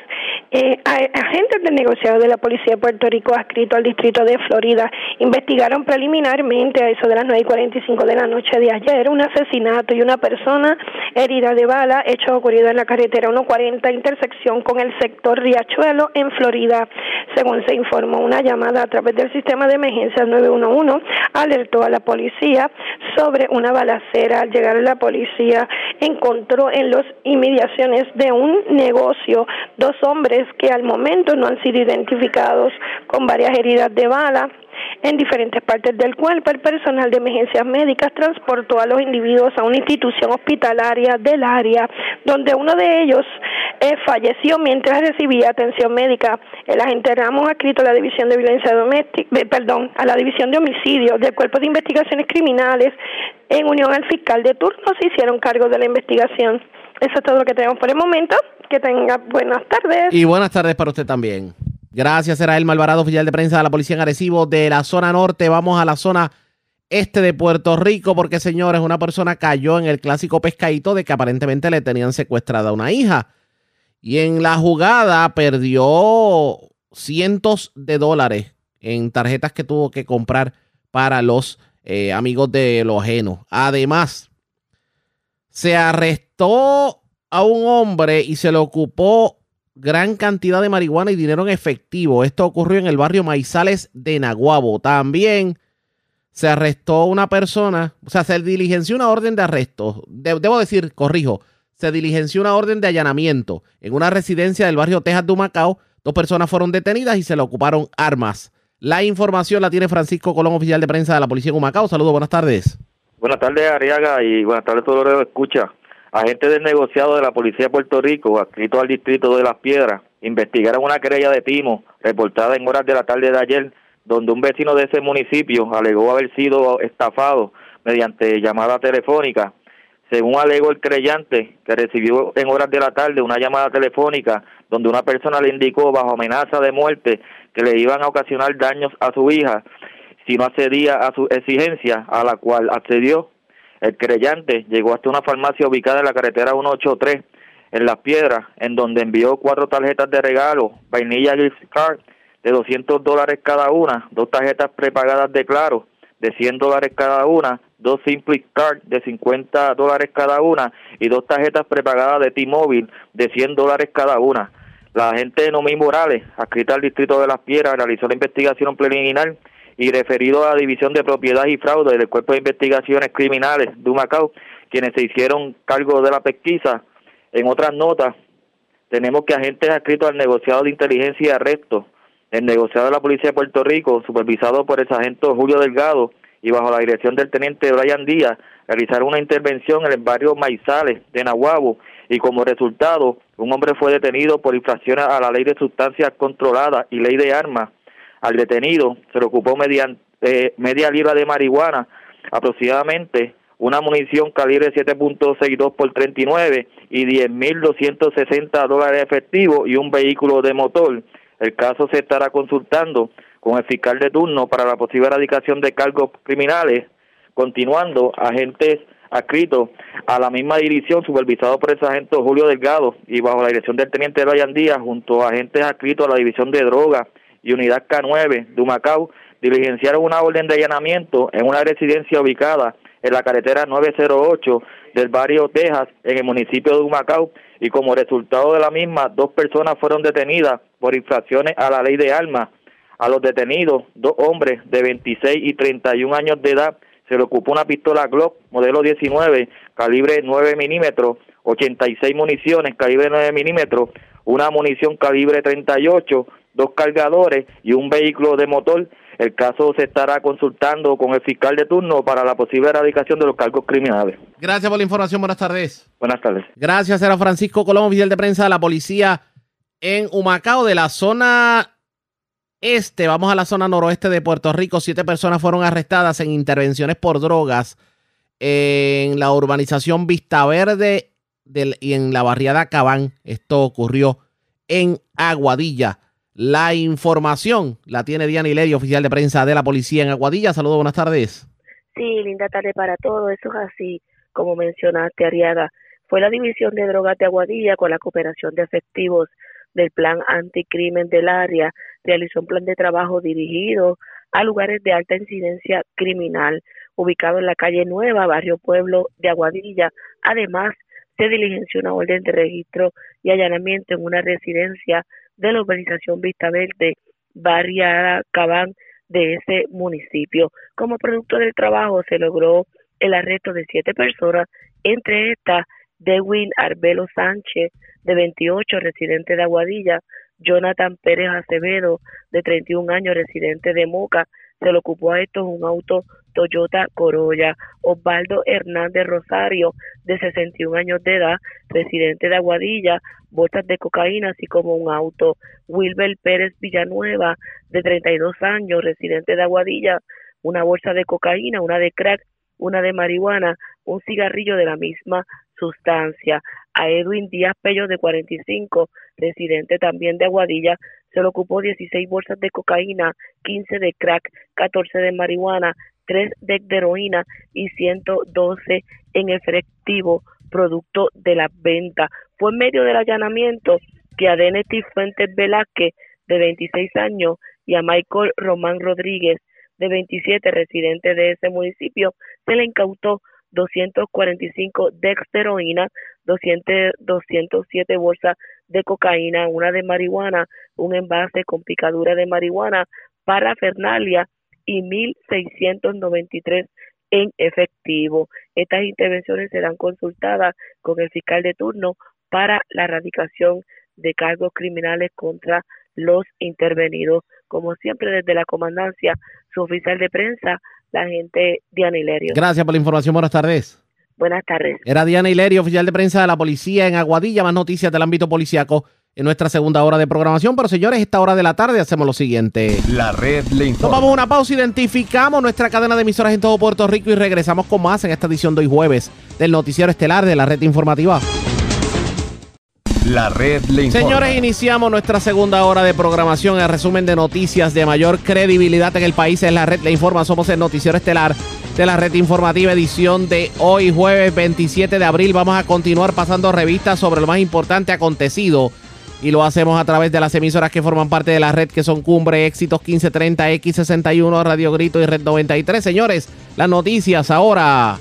Eh, agentes del negociado de la Policía de Puerto Rico adscrito al distrito de Florida investigaron preliminarmente a eso de las 9 y 45 de la noche de ayer un asesinato y una persona herida de bala, hecho ocurrido en la carretera 140, intersección con el sector Riachuelo en Florida. Según se informó, una llamada a través del sistema de emergencias 911 alertó a la policía sobre una balacera. Al llegar la policía encontró en las inmediaciones de un negocio dos hombres que al momento no han sido identificados con varias heridas de bala en diferentes partes del cuerpo. El personal de emergencias médicas transportó a los individuos a una institución hospitalaria del área, donde uno de ellos eh, falleció mientras recibía atención médica. El agente Ramos, adscrito a la División de Violencia Doméstica, eh, perdón, a la División de Homicidios del Cuerpo de Investigaciones Criminales, en unión al fiscal de turno, se hicieron cargo de la investigación. Eso es todo lo que tenemos por el momento. Que tenga buenas tardes. Y buenas tardes para usted también. Gracias, era el Malvarado, oficial de prensa de la Policía en Arecibo de la zona norte. Vamos a la zona este de Puerto Rico, porque señores, una persona cayó en el clásico pescadito de que aparentemente le tenían secuestrada una hija. Y en la jugada perdió cientos de dólares en tarjetas que tuvo que comprar para los eh, amigos de lo ajeno. Además, se arrestó a un hombre y se le ocupó gran cantidad de marihuana y dinero en efectivo. Esto ocurrió en el barrio Maizales de Naguabo. También se arrestó una persona, o sea, se diligenció una orden de arresto. debo decir, corrijo, se diligenció una orden de allanamiento en una residencia del barrio Texas de Humacao. Dos personas fueron detenidas y se le ocuparon armas. La información la tiene Francisco Colón, oficial de prensa de la Policía de Humacao. Saludos, buenas tardes. Buenas tardes, Ariaga, y buenas tardes a todos los escucha. Agentes del negociado de la Policía de Puerto Rico, adscrito al distrito de Las Piedras, investigaron una querella de timo reportada en horas de la tarde de ayer, donde un vecino de ese municipio alegó haber sido estafado mediante llamada telefónica. Según alegó el creyente, que recibió en horas de la tarde una llamada telefónica donde una persona le indicó bajo amenaza de muerte que le iban a ocasionar daños a su hija si no accedía a su exigencia, a la cual accedió el creyente llegó hasta una farmacia ubicada en la carretera 183 en Las Piedras, en donde envió cuatro tarjetas de regalo, vainilla gift card de 200 dólares cada una, dos tarjetas prepagadas de Claro de 100 dólares cada una, dos Simply Card de 50 dólares cada una y dos tarjetas prepagadas de T-Mobile de 100 dólares cada una. La agente Nomi Morales, adscrita al Distrito de Las Piedras, realizó la investigación preliminar y referido a la División de Propiedad y Fraude del Cuerpo de Investigaciones Criminales de Humacao, quienes se hicieron cargo de la pesquisa. En otras notas, tenemos que agentes adscritos al negociado de inteligencia y arresto el negociado de la Policía de Puerto Rico, supervisado por el sargento Julio Delgado y bajo la dirección del teniente Brian Díaz, realizaron una intervención en el barrio Maizales de Nahuabo y como resultado un hombre fue detenido por infracciones a la ley de sustancias controladas y ley de armas. Al detenido se le ocupó mediante eh, media libra de marihuana, aproximadamente una munición calibre 7.62 por 39 y 10.260 dólares efectivos y un vehículo de motor. El caso se estará consultando con el fiscal de turno para la posible erradicación de cargos criminales, continuando agentes adscritos a la misma dirección, supervisado por el sargento Julio Delgado y bajo la dirección del teniente Ryan Díaz, junto a agentes adscritos a la división de drogas y unidad K9 de Humacao, diligenciaron una orden de allanamiento en una residencia ubicada en la carretera 908 del barrio Texas, en el municipio de Humacao, y como resultado de la misma, dos personas fueron detenidas por infracciones a la ley de armas. A los detenidos, dos hombres de 26 y 31 años de edad, se le ocupó una pistola Glock modelo 19, calibre 9 milímetros, 86 municiones, calibre 9 milímetros, una munición calibre 38, dos cargadores y un vehículo de motor. El caso se estará consultando con el fiscal de turno para la posible erradicación de los cargos criminales. Gracias por la información. Buenas tardes. Buenas tardes. Gracias, era Francisco Colón, oficial de prensa de la policía en Humacao, de la zona este. Vamos a la zona noroeste de Puerto Rico. Siete personas fueron arrestadas en intervenciones por drogas en la urbanización Vista Verde del, y en la barriada Cabán. Esto ocurrió en Aguadilla. La información la tiene Diana Hilerio, oficial de prensa de la policía en Aguadilla. Saludos, buenas tardes. Sí, linda tarde para todos. Eso es así, como mencionaste, Ariaga. Fue la División de Drogas de Aguadilla con la cooperación de efectivos del Plan Anticrimen del área. Realizó un plan de trabajo dirigido a lugares de alta incidencia criminal, ubicado en la calle Nueva, barrio Pueblo de Aguadilla. Además, se diligenció una orden de registro y allanamiento en una residencia de la urbanización Vista Verde, Barriada Cabán de ese municipio. Como producto del trabajo se logró el arresto de siete personas, entre estas Dewin Arbelo Sánchez, de 28, residente de Aguadilla, Jonathan Pérez Acevedo, de 31 años, residente de Moca, se le ocupó a estos un auto Toyota Corolla. Osvaldo Hernández Rosario, de 61 años de edad, residente de Aguadilla, bolsas de cocaína, así como un auto. Wilber Pérez Villanueva, de 32 años, residente de Aguadilla, una bolsa de cocaína, una de crack, una de marihuana, un cigarrillo de la misma sustancia. A Edwin Díaz Pello, de 45, residente también de Aguadilla, se le ocupó 16 bolsas de cocaína, 15 de crack, 14 de marihuana, 3 de heroína y 112 en efectivo, producto de la venta. Fue en medio del allanamiento que a Denety Fuentes Velázquez, de 26 años, y a Michael Román Rodríguez, de 27, residente de ese municipio, se le incautó 245 de heroína, 200, 207 bolsas de cocaína, una de marihuana, un envase con picadura de marihuana, parafernalia y 1.693 en efectivo. Estas intervenciones serán consultadas con el fiscal de turno para la erradicación de cargos criminales contra los intervenidos. Como siempre, desde la comandancia, su oficial de prensa, la gente Diana Hilerio. Gracias por la información. Buenas tardes. Buenas tardes. Era Diana Hilerio, oficial de prensa de la policía en Aguadilla. Más noticias del ámbito policiaco en nuestra segunda hora de programación. Pero señores, esta hora de la tarde hacemos lo siguiente. La red le informa. Tomamos una pausa, identificamos nuestra cadena de emisoras en todo Puerto Rico y regresamos con más en esta edición de hoy jueves del noticiero estelar de la red informativa. La red le informa. Señores, iniciamos nuestra segunda hora de programación. El resumen de noticias de mayor credibilidad en el país es la red le informa. Somos el noticiero estelar de la red informativa edición de hoy jueves 27 de abril. Vamos a continuar pasando revistas sobre lo más importante acontecido y lo hacemos a través de las emisoras que forman parte de la red que son Cumbre, Éxitos 1530, X61, Radio Grito y Red 93. Señores, las noticias ahora.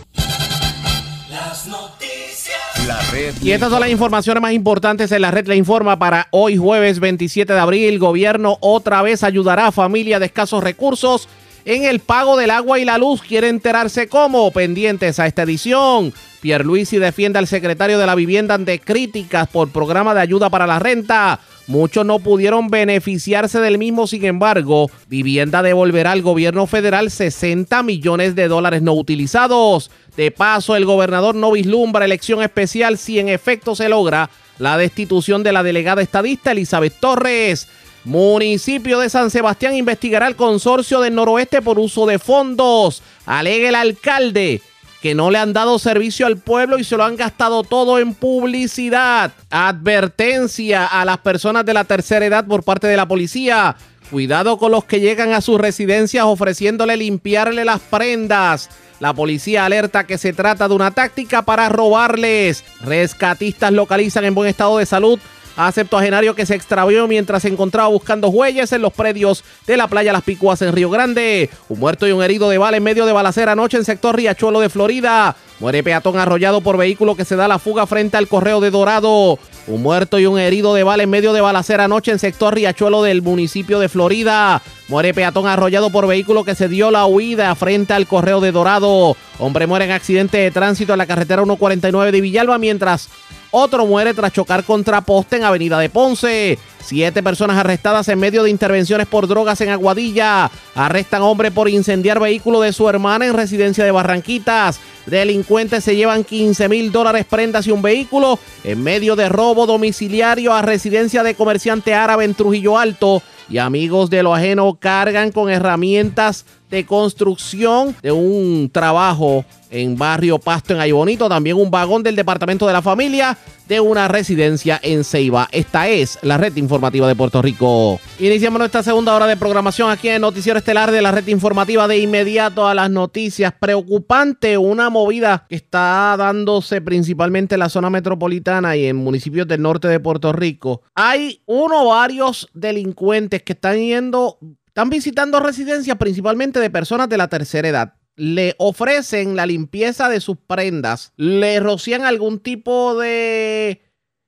Y estas son las informaciones más importantes en la red Le Informa para hoy jueves 27 de abril. Gobierno otra vez ayudará a familias de escasos recursos en el pago del agua y la luz. ¿Quiere enterarse cómo? Pendientes a esta edición. Pierluisi defiende al secretario de la vivienda ante críticas por programa de ayuda para la renta. Muchos no pudieron beneficiarse del mismo, sin embargo, Vivienda devolverá al gobierno federal 60 millones de dólares no utilizados. De paso, el gobernador no vislumbra elección especial si en efecto se logra la destitución de la delegada estadista Elizabeth Torres. Municipio de San Sebastián investigará al consorcio del noroeste por uso de fondos. Alega el alcalde que no le han dado servicio al pueblo y se lo han gastado todo en publicidad. Advertencia a las personas de la tercera edad por parte de la policía. Cuidado con los que llegan a sus residencias ofreciéndole limpiarle las prendas. La policía alerta que se trata de una táctica para robarles. Rescatistas localizan en buen estado de salud a septuagenario que se extravió mientras se encontraba buscando huellas en los predios de la playa Las Picuas en Río Grande. Un muerto y un herido de bala en medio de balacera anoche en sector Riachuelo de Florida. Muere peatón arrollado por vehículo que se da la fuga frente al correo de Dorado. Un muerto y un herido de bala en medio de balacera anoche en sector Riachuelo del municipio de Florida. Muere peatón arrollado por vehículo que se dio la huida frente al correo de Dorado. Hombre muere en accidente de tránsito en la carretera 149 de Villalba mientras otro muere tras chocar contra poste en Avenida de Ponce. Siete personas arrestadas en medio de intervenciones por drogas en Aguadilla. Arrestan hombre por incendiar vehículo de su hermana en residencia de Barranquitas. Delincuentes se llevan 15 mil dólares prendas y un vehículo en medio de robo domiciliario a residencia de comerciante árabe en Trujillo Alto. Y amigos de lo ajeno cargan con herramientas de construcción de un trabajo en Barrio Pasto en Aybonito. También un vagón del Departamento de la Familia de una residencia en Ceiba. Esta es la red informativa de Puerto Rico. Iniciamos nuestra segunda hora de programación aquí en Noticiero Estelar de la red informativa de inmediato a las noticias. Preocupante una movida que está dándose principalmente en la zona metropolitana y en municipios del norte de Puerto Rico. Hay uno o varios delincuentes que están yendo están visitando residencias principalmente de personas de la tercera edad. Le ofrecen la limpieza de sus prendas, le rocían algún tipo de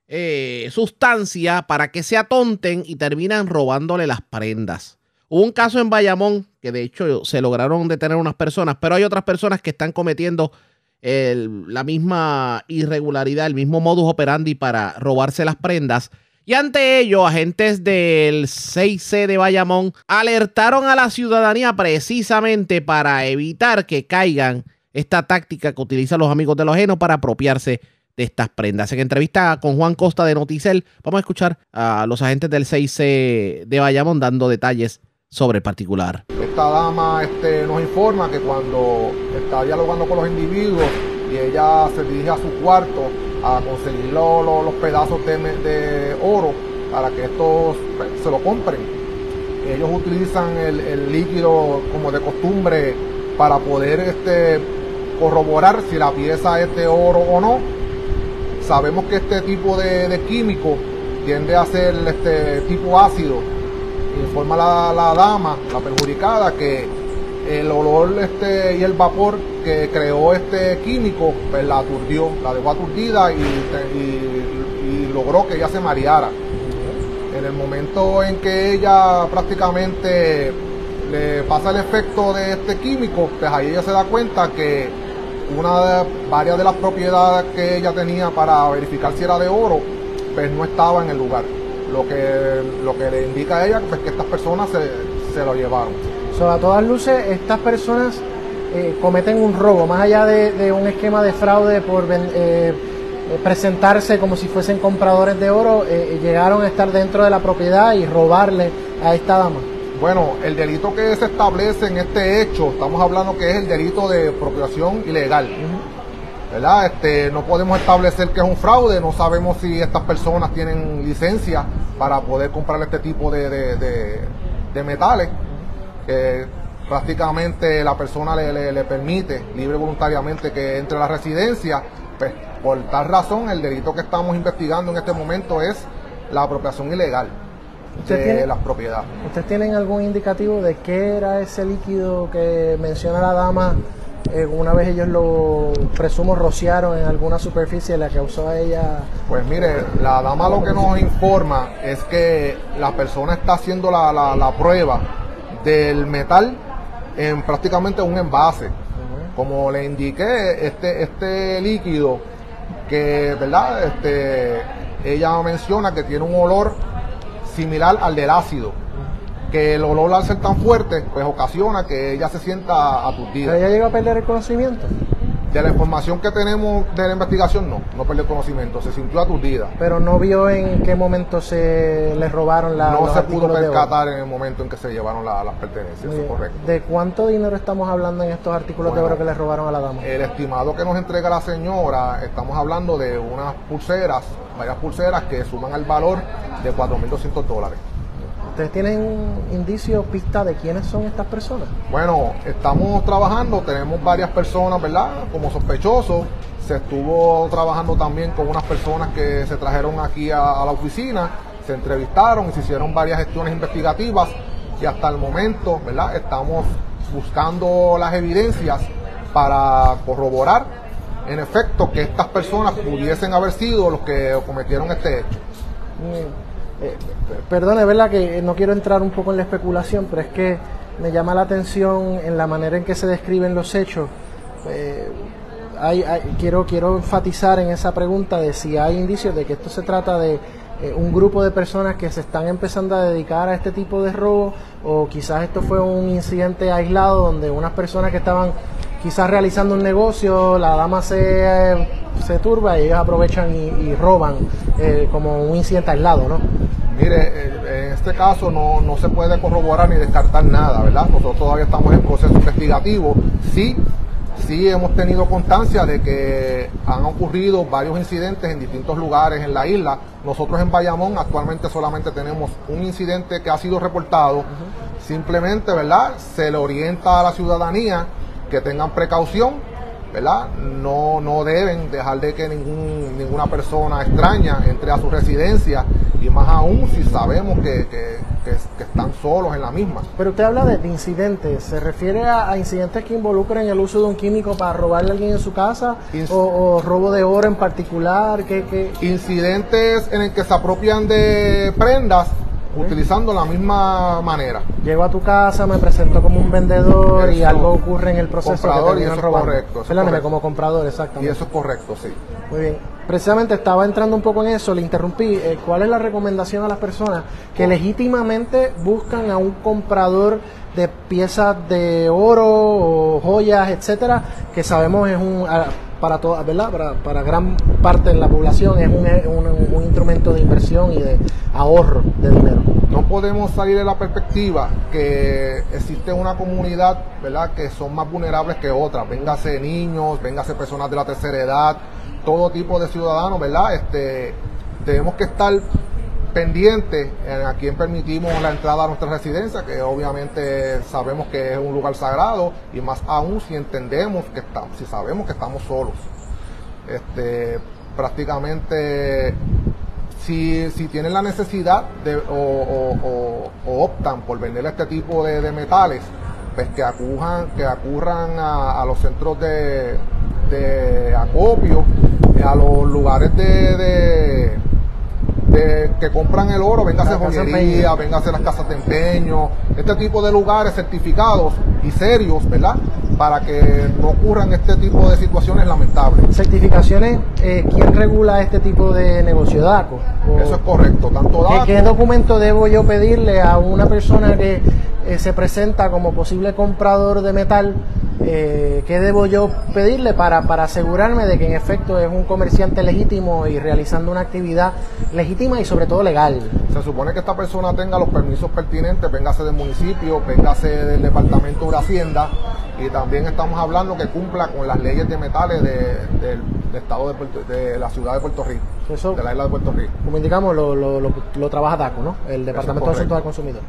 eh, sustancia para que se atonten y terminan robándole las prendas. Hubo un caso en Bayamón que de hecho se lograron detener unas personas, pero hay otras personas que están cometiendo la misma irregularidad, el mismo modus operandi para robarse las prendas. Y ante ello, agentes del 6C de Bayamón alertaron a la ciudadanía precisamente para evitar que caigan esta táctica que utilizan los amigos de los ajenos para apropiarse de estas prendas. En entrevista con Juan Costa de Noticel, vamos a escuchar a los agentes del 6C de Bayamón dando detalles sobre el particular. Esta dama este, nos informa que cuando está dialogando con los individuos y ella se dirige a su cuarto a conseguir lo- lo- los pedazos de, de oro para que estos pues, se lo compren. Ellos utilizan el, el líquido como de costumbre para poder este, corroborar si la pieza es de oro o no. Sabemos que este tipo de, de químico tiende a ser este tipo ácido informa la, la dama, la perjudicada, que el olor este, y el vapor que creó este químico, pues la aturdió, la dejó aturdida y, logró que ella se mareara. En el momento en que ella prácticamente le pasa el efecto de este químico, pues ahí ella se da cuenta que una de, varias de las propiedades que ella tenía para verificar si era de oro, pues no estaba en el lugar. Lo que, lo que le indica a ella pues, que estas personas se, se lo llevaron. So, a todas luces, estas personas eh, cometen un robo, más allá de, un esquema de fraude por eh, eh, presentarse como si fuesen compradores de oro, llegaron a estar dentro de la propiedad y robarle a esta dama. Bueno, el delito que se establece en este hecho, estamos hablando que es el delito de apropiación ilegal. ¿Verdad? Este, no podemos establecer que es un fraude, no sabemos si estas personas tienen licencia para poder comprar este tipo de, de- de- de metales. Que prácticamente la persona le, le- le permite libre voluntariamente que entre a la residencia, pues por tal razón el delito que estamos investigando en este momento es la apropiación ilegal ¿Usted de tiene- las propiedades. ¿Ustedes tienen algún indicativo de qué era ese líquido que menciona la dama? eh, una vez ellos lo, presumo, rociaron en alguna superficie, la causó a ella. Pues mire, la dama lo que nos informa es que la persona está haciendo la, la- la prueba del metal en prácticamente un envase. Como le indiqué, este, este líquido que, ¿verdad? Este, ella menciona que tiene un olor similar al del ácido. Que el olor al ser tan fuerte, pues ocasiona que ella se sienta aturdida. ¿Ella llegó a perder el conocimiento? De la información que tenemos de la investigación, no, no perdió conocimiento, se sintió aturdida. Pero no vio en qué momento se le robaron la, no los se pudo percatar en el momento en que se llevaron la- las pertenencias, eso es correcto. ¿De cuánto dinero estamos hablando en estos artículos Bueno, de oro que le robaron a la dama? El estimado que nos entrega la señora, estamos hablando de unas pulseras, varias pulseras que suman al valor de 4.200 dólares. ¿Ustedes tienen indicios, pistas de quiénes son estas personas? Bueno, estamos trabajando, tenemos varias personas, ¿verdad? Como sospechosos. Se estuvo trabajando también con unas personas que se trajeron aquí a, a la oficina, se entrevistaron y se hicieron varias gestiones investigativas y hasta el momento, ¿verdad? Estamos buscando las evidencias para corroborar en efecto que estas personas pudiesen haber sido los que cometieron este hecho. Mm, eh, perdone, verdad que no quiero entrar un poco en la especulación, pero es que me llama la atención en la manera en que se describen los hechos. Eh, quiero, quiero enfatizar en esa pregunta de si hay indicios de que esto se trata de eh, un grupo de personas que se están empezando a dedicar a este tipo de robo o quizás esto fue un incidente aislado donde unas personas que estaban quizás realizando un negocio, la dama se, se turba y ellos aprovechan y, y roban eh, como un incidente aislado, ¿no? Mire, eh, en este caso no, no se puede corroborar ni descartar nada, ¿verdad? Nosotros todavía estamos en proceso investigativo. Sí, sí hemos tenido constancia de que han ocurrido varios incidentes en distintos lugares en la isla. Nosotros en Bayamón actualmente solamente tenemos un incidente que ha sido reportado. Simplemente, ¿verdad? Se le orienta a la ciudadanía que tengan precaución ¿verdad? No, no deben dejar de que ningún, ninguna persona extraña entre a su residencia y más aún si sabemos que, que- que- que están solos en la misma. Pero usted habla de, de incidentes, ¿se refiere a, a incidentes que involucren el uso de un químico para robarle a alguien en su casa o, o robo de oro en particular? ¿Qué, qué? Incidentes en el que se apropian de prendas utilizando la misma manera. Llego a tu casa, me presento como un vendedor y algo ocurre en el proceso Comprador, que y eso es correcto, eso es Perdóneme, correcto. como comprador, Y exactamente. eso es correcto, sí. Muy bien. Precisamente estaba entrando un poco en eso, le interrumpí. Eh, ¿Cuál es la recomendación a las personas que legítimamente buscan a un comprador de piezas de oro o joyas, etcétera, que sabemos es un para toda, ¿verdad? Para, para gran parte de la población es un, un- un instrumento de inversión y de ahorro de dinero. No podemos salir de la perspectiva que existe una comunidad, ¿verdad?, que son más vulnerables que otras. Véngase niños, véngase personas de la tercera edad, todo tipo de ciudadanos, ¿verdad? Este, tenemos que estar pendientes en a quién permitimos la entrada a nuestra residencia, que obviamente sabemos que es un lugar sagrado y más aún si entendemos que estamos, si sabemos que estamos solos. Este, prácticamente si, si tienen la necesidad de, o, optan por vender este tipo de, metales, pues que acujan, que acurran a, los centros de, de acopio, a los lugares de- de- que compran el oro, véngase joyería, véngase las casas de empeño, este tipo de lugares certificados y serios, ¿verdad? Para que no ocurran este tipo de situaciones lamentables. Certificaciones, eh, ¿quién regula este tipo de negocio? ¿DACO? ¿O Eso es correcto, tanto ¿Qué, DACO- qué documento debo yo pedirle a una persona que eh, se presenta como posible comprador de metal? Eh, ¿Qué debo yo pedirle para, para asegurarme de que en efecto es un comerciante legítimo y realizando una actividad legítima y sobre todo legal? Se supone que esta persona tenga los permisos pertinentes, véngase del municipio, véngase del departamento de Hacienda y también estamos hablando que cumpla con las leyes de metales de- del del estado de, Puerto- de la ciudad de Puerto Rico. Eso, de la isla de Puerto Rico. como indicamos, lo, lo, lo, lo trabaja DACO, ¿no? El Departamento de Asuntos del Consumidor.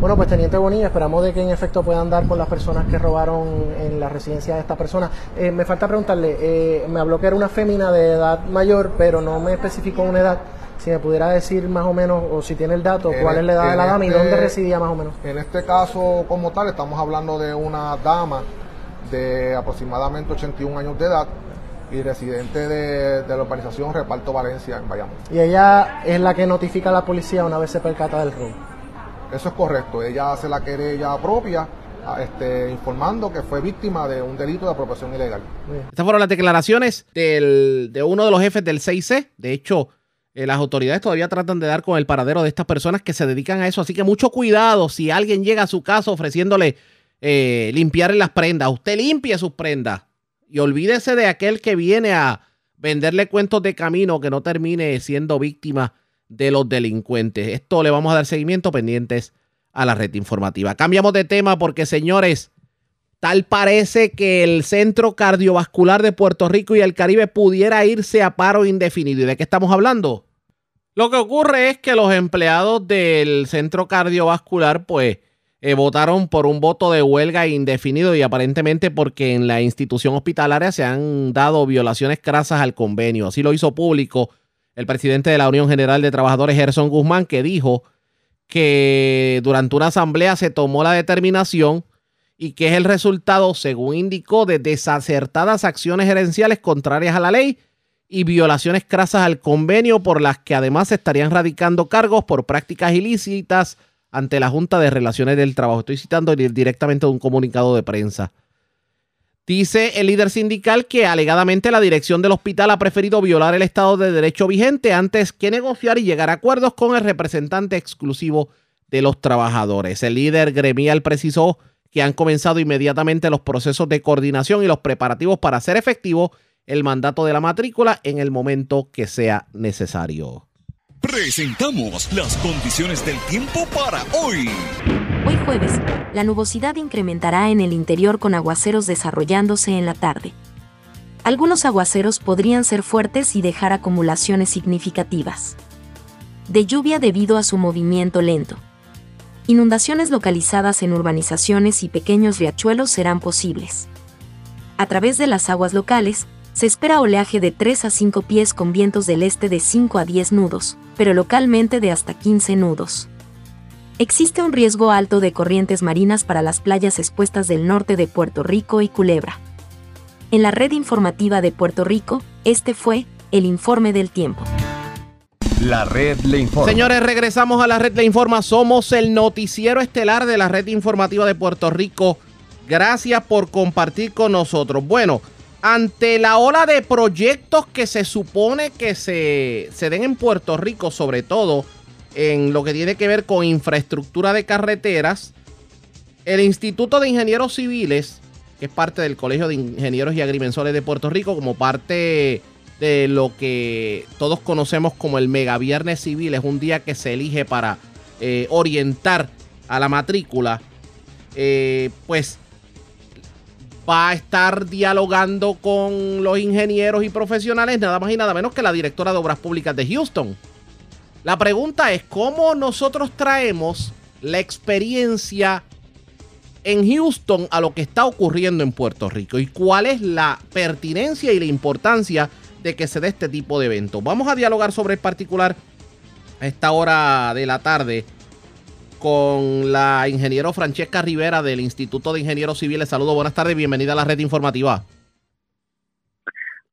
Bueno, pues Teniente Bonilla, esperamos de que en efecto puedan dar con las personas que robaron en la residencia de esta persona. Eh, me falta preguntarle, eh, me habló que era una fémina de edad mayor, pero no me especificó una edad. Si me pudiera decir más o menos, o si tiene el dato, En cuál es la edad en de la dama y este- dónde residía más o menos. En este caso, como tal, estamos hablando de una dama de aproximadamente 81 años de edad y residente de, de la urbanización Reparto Valencia en Bayamón. Y ella es la que notifica a la policía una vez se percata del robo. Eso es correcto. Ella hace la querella propia, este, informando que fue víctima de un delito de apropiación ilegal. Estas fueron las declaraciones del- de uno de los jefes del 6C. De hecho, eh, las autoridades todavía tratan de dar con el paradero de estas personas que se dedican a eso. Así que mucho cuidado si alguien llega a su casa ofreciéndole eh, limpiar las prendas. Usted limpie sus prendas y olvídese de aquel que viene a venderle cuentos de camino que no termine siendo víctima de los delincuentes. Esto le vamos a dar seguimiento pendientes a la red informativa. Cambiamos de tema porque, señores, Tal parece que el Centro Cardiovascular de Puerto Rico y el Caribe pudiera irse a paro indefinido. ¿Y de qué estamos hablando? Lo que ocurre es que los empleados del Centro Cardiovascular, pues, eh, votaron por un voto de huelga indefinido y aparentemente porque en la institución hospitalaria se han dado violaciones crasas al convenio. Así lo hizo público el presidente de la Unión General de Trabajadores, Gerson Guzmán, que dijo que durante una asamblea se tomó la determinación y que es el resultado, según indicó, de desacertadas acciones gerenciales contrarias a la ley y violaciones crasas al convenio por las que además se estarían radicando cargos por prácticas ilícitas ante la Junta de Relaciones del Trabajo. Estoy citando di- directamente un comunicado de prensa. Dice el líder sindical que alegadamente la dirección del hospital ha preferido violar el Estado de Derecho vigente antes que negociar y llegar a acuerdos con el representante exclusivo de los trabajadores. El líder gremial precisó que han comenzado inmediatamente los procesos de coordinación y los preparativos para hacer efectivo el mandato de la matrícula en el momento que sea necesario. Presentamos las condiciones del tiempo para hoy. Hoy jueves, la nubosidad incrementará en el interior con aguaceros desarrollándose en la tarde. Algunos aguaceros podrían ser fuertes y dejar acumulaciones significativas. De lluvia debido a su movimiento lento. Inundaciones localizadas en urbanizaciones y pequeños riachuelos serán posibles. A través de las aguas locales, se espera oleaje de 3 a 5 pies con vientos del este de 5 a 10 nudos, pero localmente de hasta 15 nudos. Existe un riesgo alto de corrientes marinas para las playas expuestas del norte de Puerto Rico y Culebra. En la red informativa de Puerto Rico, este fue el informe del tiempo. La red le informa. Señores, regresamos a la red Le Informa. Somos el noticiero estelar de la red informativa de Puerto Rico. Gracias por compartir con nosotros. Bueno, ante la ola de proyectos que se supone que se, se den en Puerto Rico, sobre todo en lo que tiene que ver con infraestructura de carreteras, el Instituto de Ingenieros Civiles, que es parte del Colegio de Ingenieros y Agrimensores de Puerto Rico, como parte de lo que todos conocemos como el Mega Viernes Civil, es un día que se elige para eh, orientar a la matrícula, eh, pues va a estar dialogando con los ingenieros y profesionales, nada más y nada menos que la directora de Obras Públicas de Houston. La pregunta es, ¿cómo nosotros traemos la experiencia en Houston a lo que está ocurriendo en Puerto Rico? ¿Y cuál es la pertinencia y la importancia de que se dé este tipo de eventos? Vamos a dialogar sobre el particular a esta hora de la tarde con la ingeniero Francesca Rivera del Instituto de Ingenieros Civiles. Saludos, buenas tardes, bienvenida a la red informativa.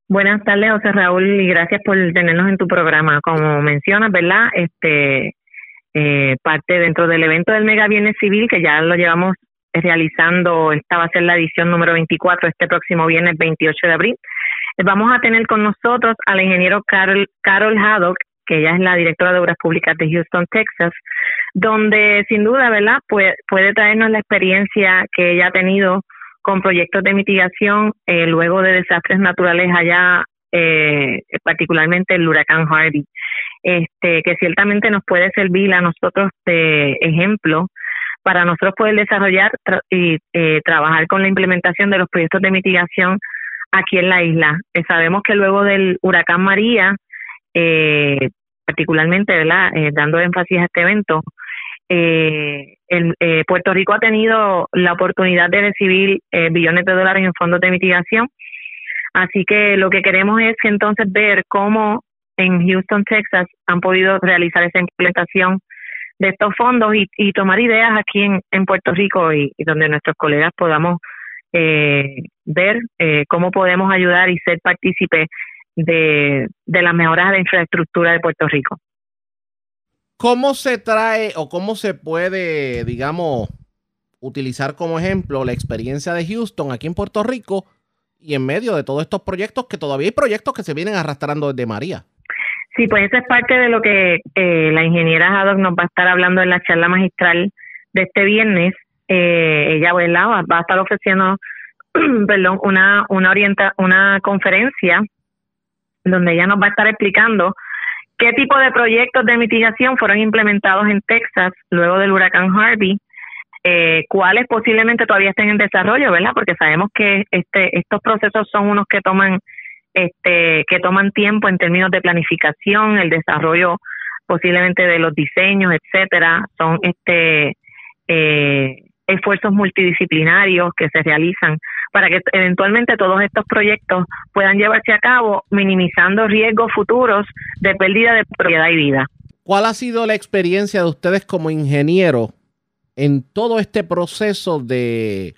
Buenas tardes, José Raúl, y gracias por tenernos en tu programa. Como mencionas, ¿verdad? Este eh, parte dentro del evento del Mega Viernes Civil, que ya lo llevamos realizando, esta va a ser la edición número 24, este próximo viernes 28 de abril. Eh, Vamos a tener con nosotros al ingeniero Carol, Carol Haddock, que ella es la directora de Obras Públicas de Houston, Texas, donde sin duda, ¿verdad?, puede, puede traernos la experiencia que ella ha tenido con proyectos de mitigación eh, luego de desastres naturales allá, eh, particularmente el huracán Harvey, este, que ciertamente nos puede servir a nosotros de ejemplo para nosotros poder desarrollar y eh, trabajar con la implementación de los proyectos de mitigación aquí en la isla. Eh, sabemos que luego del huracán María, eh, particularmente, ¿verdad? Eh, dando énfasis a este evento, eh, el, eh, Puerto Rico ha tenido la oportunidad de recibir eh, billones de dólares en fondos de mitigación. Así que lo que queremos es entonces ver cómo en Houston, Texas, han podido realizar esa implementación de estos fondos y, y tomar ideas aquí en, Puerto Rico y, donde nuestros colegas podamos eh, ver eh, cómo podemos ayudar y ser partícipes de, de las mejoras de infraestructura de Puerto Rico. ¿Cómo se trae o cómo se puede, digamos, utilizar como ejemplo la experiencia de Houston aquí en Puerto Rico y en medio de todos estos proyectos que todavía hay proyectos que se vienen arrastrando desde María? Sí, pues eso es parte de lo que eh, la ingeniera Haddock nos va a estar hablando en la charla magistral de este viernes. Eh, ella va a estar ofreciendo perdón, una, una, orienta, una conferencia donde ella nos va a estar explicando qué tipo de proyectos de mitigación fueron implementados en Texas luego del huracán Harvey, eh, cuáles posiblemente todavía estén en desarrollo, ¿verdad? Porque sabemos que este, estos procesos son unos que toman este, que toman tiempo en términos de planificación, el desarrollo posiblemente de los diseños, etcétera, son este eh, esfuerzos multidisciplinarios que se realizan para que eventualmente todos estos proyectos puedan llevarse a cabo, minimizando riesgos futuros de pérdida de propiedad y vida. ¿Cuál ha sido la experiencia de ustedes como ingeniero en todo este proceso de,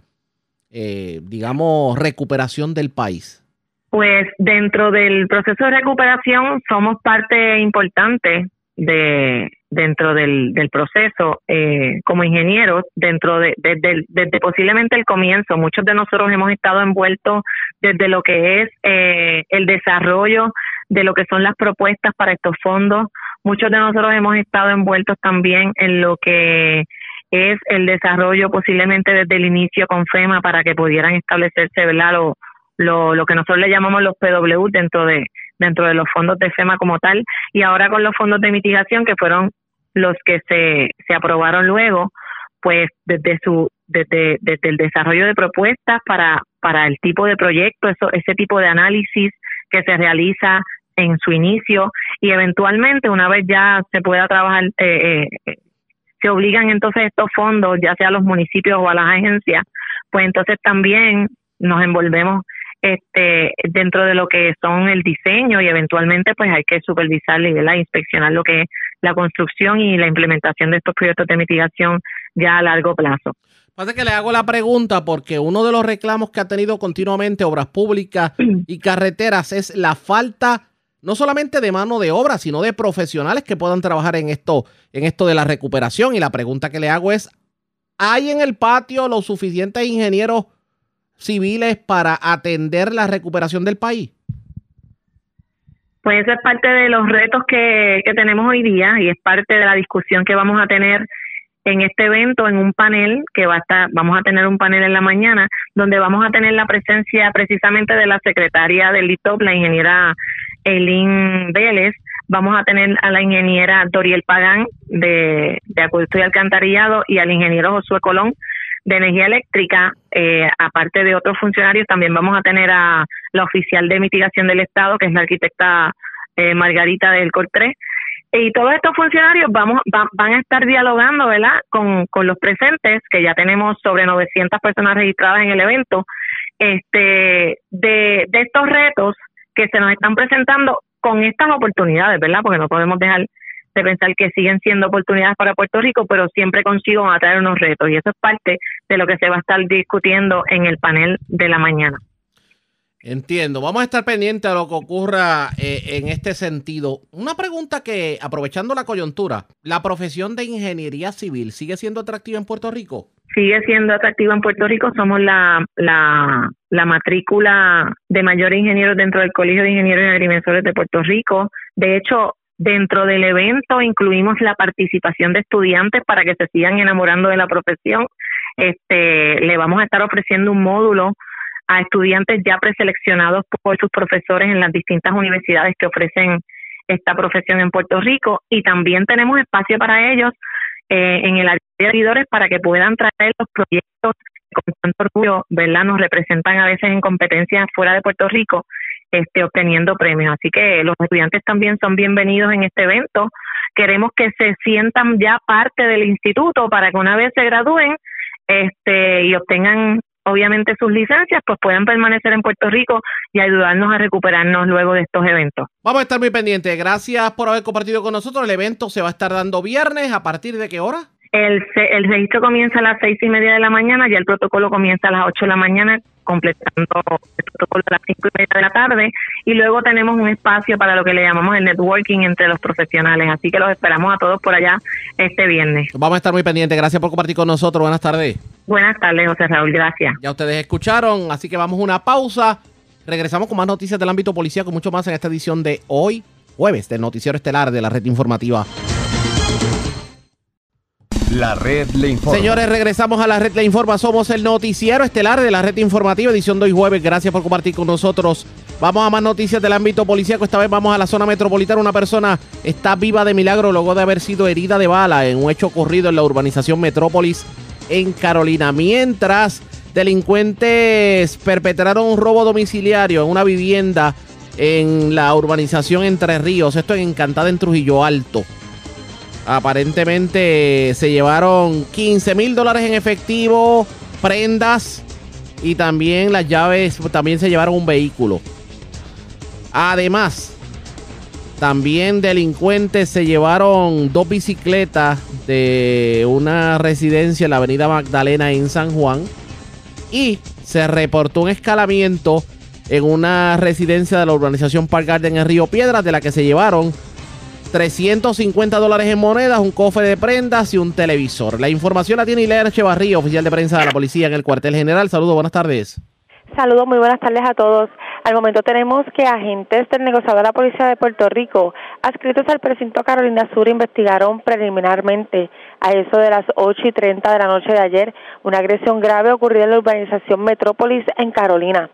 eh, digamos, recuperación del país? Pues dentro del proceso de recuperación somos parte importante de dentro del, del proceso eh, como ingenieros dentro de desde, posiblemente el comienzo muchos de nosotros hemos estado envueltos desde lo que es eh, el desarrollo de lo que son las propuestas para estos fondos muchos de nosotros hemos estado envueltos también en lo que es el desarrollo posiblemente desde el inicio con FEMA para que pudieran establecerse ¿verdad? Lo, lo, lo que nosotros le llamamos los PW dentro de dentro de los fondos de FEMA como tal y ahora con los fondos de mitigación que fueron los que se, se aprobaron luego pues desde su desde, desde el desarrollo de propuestas para para el tipo de proyecto eso ese tipo de análisis que se realiza en su inicio y eventualmente una vez ya se pueda trabajar eh, eh, se obligan entonces estos fondos ya sea a los municipios o a las agencias pues entonces también nos envolvemos este dentro de lo que son el diseño y eventualmente pues hay que supervisar y ¿verdad? inspeccionar lo que es la construcción y la implementación de estos proyectos de mitigación ya a largo plazo. Pasa que le hago la pregunta porque uno de los reclamos que ha tenido continuamente Obras Públicas y Carreteras es la falta no solamente de mano de obra, sino de profesionales que puedan trabajar en esto, en esto de la recuperación. Y la pregunta que le hago es, ¿hay en el patio los suficientes ingenieros civiles para atender la recuperación del país? Pues eso es parte de los retos que, que tenemos hoy día y es parte de la discusión que vamos a tener en este evento, en un panel que va a estar, vamos a tener un panel en la mañana, donde vamos a tener la presencia precisamente de la secretaria del ITOP, la ingeniera Elin Vélez, vamos a tener a la ingeniera Doriel Pagán de, de Acueducto y Alcantarillado y al ingeniero Josué Colón de Energía Eléctrica, eh, aparte de otros funcionarios, también vamos a tener a la oficial de mitigación del Estado, que es la arquitecta eh, Margarita del Cortré, y todos estos funcionarios vamos van a estar dialogando, ¿verdad? Con, con los presentes, que ya tenemos sobre 900 personas registradas en el evento, este de, de estos retos que se nos están presentando con estas oportunidades, ¿verdad? Porque no podemos dejar de pensar que siguen siendo oportunidades para Puerto Rico, pero siempre consigo van a traer unos retos y eso es parte de lo que se va a estar discutiendo en el panel de la mañana. Entiendo. Vamos a estar pendientes a lo que ocurra eh, en este sentido. Una pregunta que, aprovechando la coyuntura, ¿la profesión de ingeniería civil sigue siendo atractiva en Puerto Rico? Sigue siendo atractiva en Puerto Rico. Somos la, la, la matrícula de mayores ingenieros dentro del Colegio de Ingenieros y Agrimensores de Puerto Rico. De hecho, dentro del evento incluimos la participación de estudiantes para que se sigan enamorando de la profesión. Este, le vamos a estar ofreciendo un módulo a estudiantes ya preseleccionados por sus profesores en las distintas universidades que ofrecen esta profesión en Puerto Rico y también tenemos espacio para ellos eh, en el área de servidores para que puedan traer los proyectos que con tanto orgullo, ¿verdad? Nos representan a veces en competencias fuera de Puerto Rico este, obteniendo premios. Así que los estudiantes también son bienvenidos en este evento. Queremos que se sientan ya parte del instituto para que una vez se gradúen este, y obtengan obviamente sus licencias, pues puedan permanecer en Puerto Rico y ayudarnos a recuperarnos luego de estos eventos. Vamos a estar muy pendientes. Gracias por haber compartido con nosotros. El evento se va a estar dando viernes. ¿A partir de qué hora? El, el registro comienza a las seis y media de la mañana, ya el protocolo comienza a las ocho de la mañana, completando el protocolo a las cinco y media de la tarde, y luego tenemos un espacio para lo que le llamamos el networking entre los profesionales. Así que los esperamos a todos por allá este viernes. Vamos a estar muy pendientes. Gracias por compartir con nosotros. Buenas tardes. Buenas tardes, José Raúl. Gracias. Ya ustedes escucharon, así que vamos a una pausa. Regresamos con más noticias del ámbito policial, con mucho más en esta edición de hoy, jueves, del Noticiero Estelar de la Red Informativa. La red le informa. Señores, regresamos a la red Le Informa. Somos el noticiero estelar de la red informativa, edición de hoy jueves. Gracias por compartir con nosotros. Vamos a más noticias del ámbito policíaco. Esta vez vamos a la zona metropolitana. Una persona está viva de milagro luego de haber sido herida de bala en un hecho ocurrido en la urbanización Metrópolis en Carolina. Mientras delincuentes perpetraron un robo domiciliario en una vivienda en la urbanización Entre Ríos. Esto en Encantada en Trujillo Alto. Aparentemente se llevaron 15 mil dólares en efectivo, prendas y también las llaves, también se llevaron un vehículo. Además, también delincuentes se llevaron dos bicicletas de una residencia en la avenida Magdalena en San Juan y se reportó un escalamiento en una residencia de la urbanización Park Garden en Río Piedras de la que se llevaron 350 dólares en monedas, un cofre de prendas y un televisor. La información la tiene Ileana Echevarría, oficial de prensa de la policía en el cuartel general. Saludos, buenas tardes. Saludos, muy buenas tardes a todos. Al momento tenemos que agentes del negociador de la Policía de Puerto Rico, adscritos al precinto Carolina Sur, investigaron preliminarmente a eso de las 8 y 30 de la noche de ayer una agresión grave ocurrida en la urbanización Metrópolis en Carolina.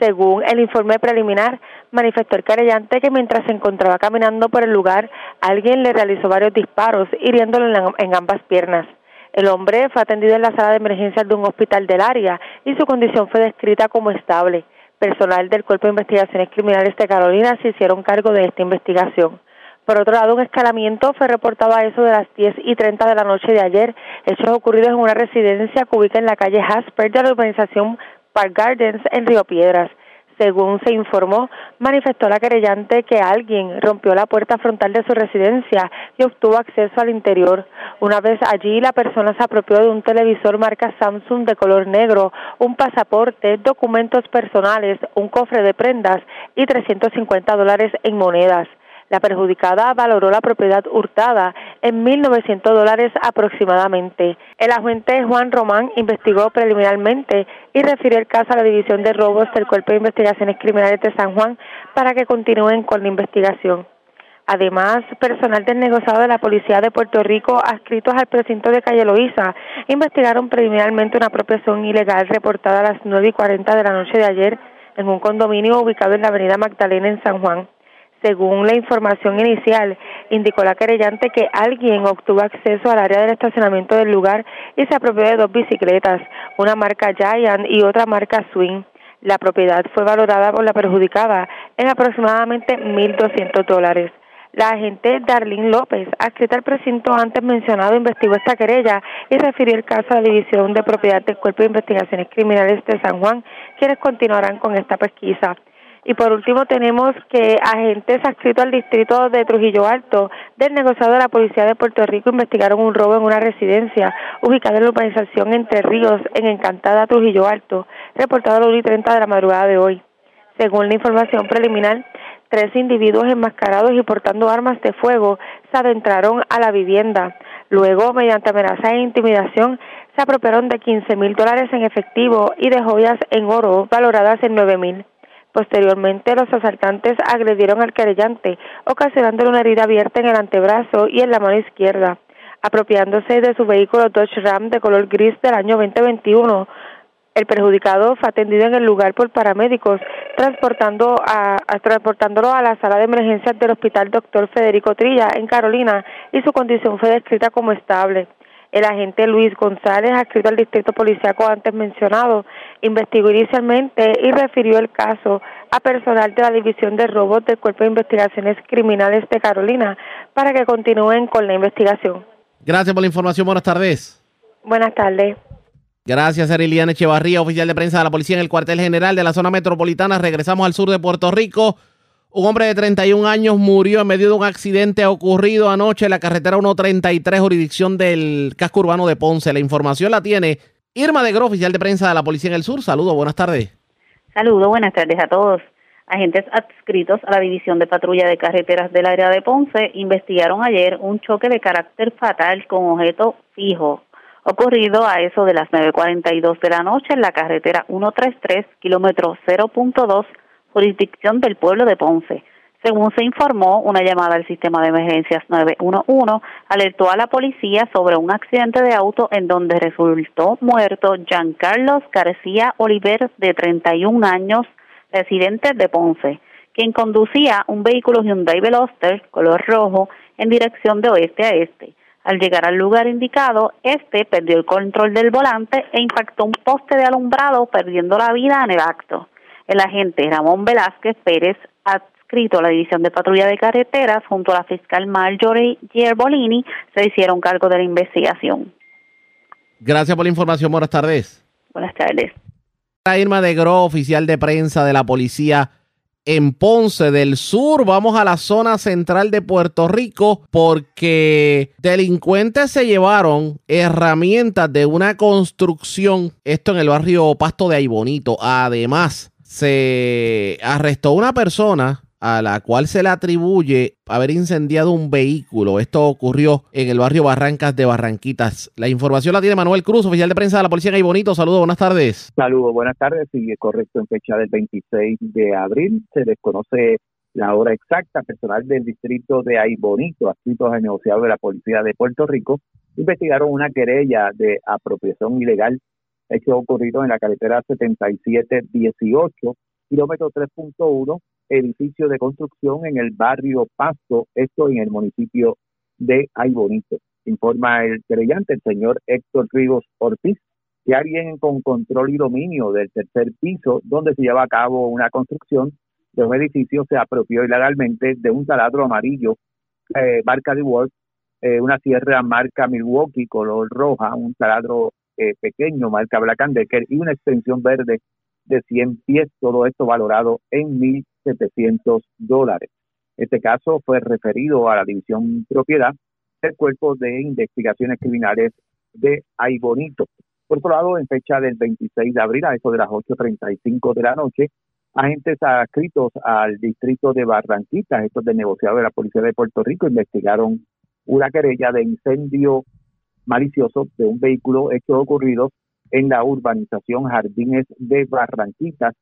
Según el informe preliminar, manifestó el querellante que mientras se encontraba caminando por el lugar, alguien le realizó varios disparos, hiriéndolo en, ambas piernas. El hombre fue atendido en la sala de emergencias de un hospital del área y su condición fue descrita como estable. Personal del Cuerpo de Investigaciones Criminales de Carolina se hicieron cargo de esta investigación. Por otro lado, un escalamiento fue reportado a eso de las 10 y 30 de la noche de ayer, hechos ocurridos en una residencia que ubica en la calle Hasper de la urbanización Park Gardens en Río Piedras. Según se informó, manifestó la querellante que alguien rompió la puerta frontal de su residencia y obtuvo acceso al interior. Una vez allí, la persona se apropió de un televisor marca Samsung de color negro, un pasaporte, documentos personales, un cofre de prendas y 350 dólares en monedas. La perjudicada valoró la propiedad hurtada en 1.900 dólares aproximadamente. El agente Juan Román investigó preliminarmente y refirió el caso a la División de Robos del Cuerpo de Investigaciones Criminales de San Juan para que continúen con la investigación. Además, personal del negociado de la Policía de Puerto Rico adscritos al precinto de Calle Loíza investigaron preliminarmente una apropiación ilegal reportada a las 9 y 40 de la noche de ayer en un condominio ubicado en la Avenida Magdalena en San Juan. Según la información inicial, indicó la querellante que alguien obtuvo acceso al área del estacionamiento del lugar y se apropió de dos bicicletas, una marca Giant y otra marca Swing. La propiedad fue valorada por la perjudicada en aproximadamente 1.200 dólares. La agente Darlene López, adscrita al precinto antes mencionado, investigó esta querella y refirió el caso a la División de Propiedad del Cuerpo de Investigaciones Criminales de San Juan, quienes continuarán con esta pesquisa. Y por último tenemos que agentes adscritos al distrito de Trujillo Alto del negociado de la Policía de Puerto Rico investigaron un robo en una residencia ubicada en la urbanización Entre Ríos en Encantada Trujillo Alto, reportado a las 1 y 30 de la madrugada de hoy. Según la información preliminar, tres individuos enmascarados y portando armas de fuego se adentraron a la vivienda. Luego, mediante amenaza e intimidación, se apropiaron de 15 mil dólares en efectivo y de joyas en oro valoradas en 9 mil. Posteriormente, los asaltantes agredieron al querellante, ocasionándole una herida abierta en el antebrazo y en la mano izquierda, apropiándose de su vehículo Dodge Ram de color gris del año 2021. El perjudicado fue atendido en el lugar por paramédicos, transportando a, transportándolo a la sala de emergencias del Hospital Dr. Federico Trilla en Carolina y su condición fue descrita como estable. El agente Luis González, adscrito al distrito policiaco antes mencionado, investigó inicialmente y refirió el caso a personal de la División de Robos del Cuerpo de Investigaciones Criminales de Carolina para que continúen con la investigación. Gracias por la información. Buenas tardes. Buenas tardes. Gracias, Eriliana Echevarría, oficial de prensa de la policía en el cuartel general de la zona metropolitana. Regresamos al sur de Puerto Rico. Un hombre de 31 años murió en medio de un accidente ocurrido anoche en la carretera 133, jurisdicción del casco urbano de Ponce. La información la tiene Irma de Gro, oficial de prensa de la policía en el sur. Saludos, buenas tardes. Saludos, buenas tardes a todos. Agentes adscritos a la División de Patrulla de Carreteras del área de Ponce investigaron ayer un choque de carácter fatal con objeto fijo ocurrido a eso de las 9.42 de la noche en la carretera 133, kilómetro 0.2, jurisdicción del pueblo de Ponce. Según se informó, una llamada al sistema de emergencias 911 alertó a la policía sobre un accidente de auto en donde resultó muerto Giancarlos García Oliver, de 31 años, residente de Ponce, quien conducía un vehículo Hyundai Veloster color rojo en dirección de oeste a este. Al llegar al lugar indicado, este perdió el control del volante e impactó un poste de alumbrado, perdiendo la vida en el acto. El agente Ramón Velázquez Pérez, adscrito a la División de Patrulla de Carreteras, junto a la fiscal Marjorie Gierbolini, se hicieron cargo de la investigación. Gracias por la información. Buenas tardes. Buenas tardes. Irma de Gro, oficial de prensa de la policía en Ponce del Sur. Vamos a la zona central de Puerto Rico porque delincuentes se llevaron herramientas de una construcción, esto en el barrio Pasto de Aibonito. Además, se arrestó una persona a la cual se le atribuye haber incendiado un vehículo. Esto ocurrió en el barrio Barrancas de Barranquitas. La información la tiene Manuel Cruz, oficial de prensa de la Policía de Bonito. Saludos, buenas tardes. Saludos, buenas tardes. Sí, correcto, en fecha del 26 de abril se desconoce la hora exacta. Personal del distrito de Aibonito, adscritos al negociado de la Policía de Puerto Rico, investigaron una querella de apropiación ilegal hecho ocurrido en la carretera 7718, kilómetro 3.1 edificio de construcción en el barrio Pasto, esto en el municipio de Aybonito. Informa el creyente, el señor Héctor Ríos Ortiz, que alguien con control y dominio del tercer piso, donde se lleva a cabo una construcción de un edificio, se apropió ilegalmente de un taladro amarillo, eh, marca de Word, eh, una sierra marca Milwaukee, color roja, un taladro eh, pequeño, marca Black Decker, y una extensión verde de 100 pies, todo esto valorado en 1.700 dólares. Este caso fue referido a la División Propiedad del Cuerpo de Investigaciones Criminales de Aibonito. Por otro lado, en fecha del 26 de abril, a eso de las 8.35 de la noche, agentes adscritos al distrito de Barranquitas, estos de negociado de la Policía de Puerto Rico, investigaron una querella de incendio malicioso de un vehículo hecho ocurrido en la urbanización Jardines de Barranquitas,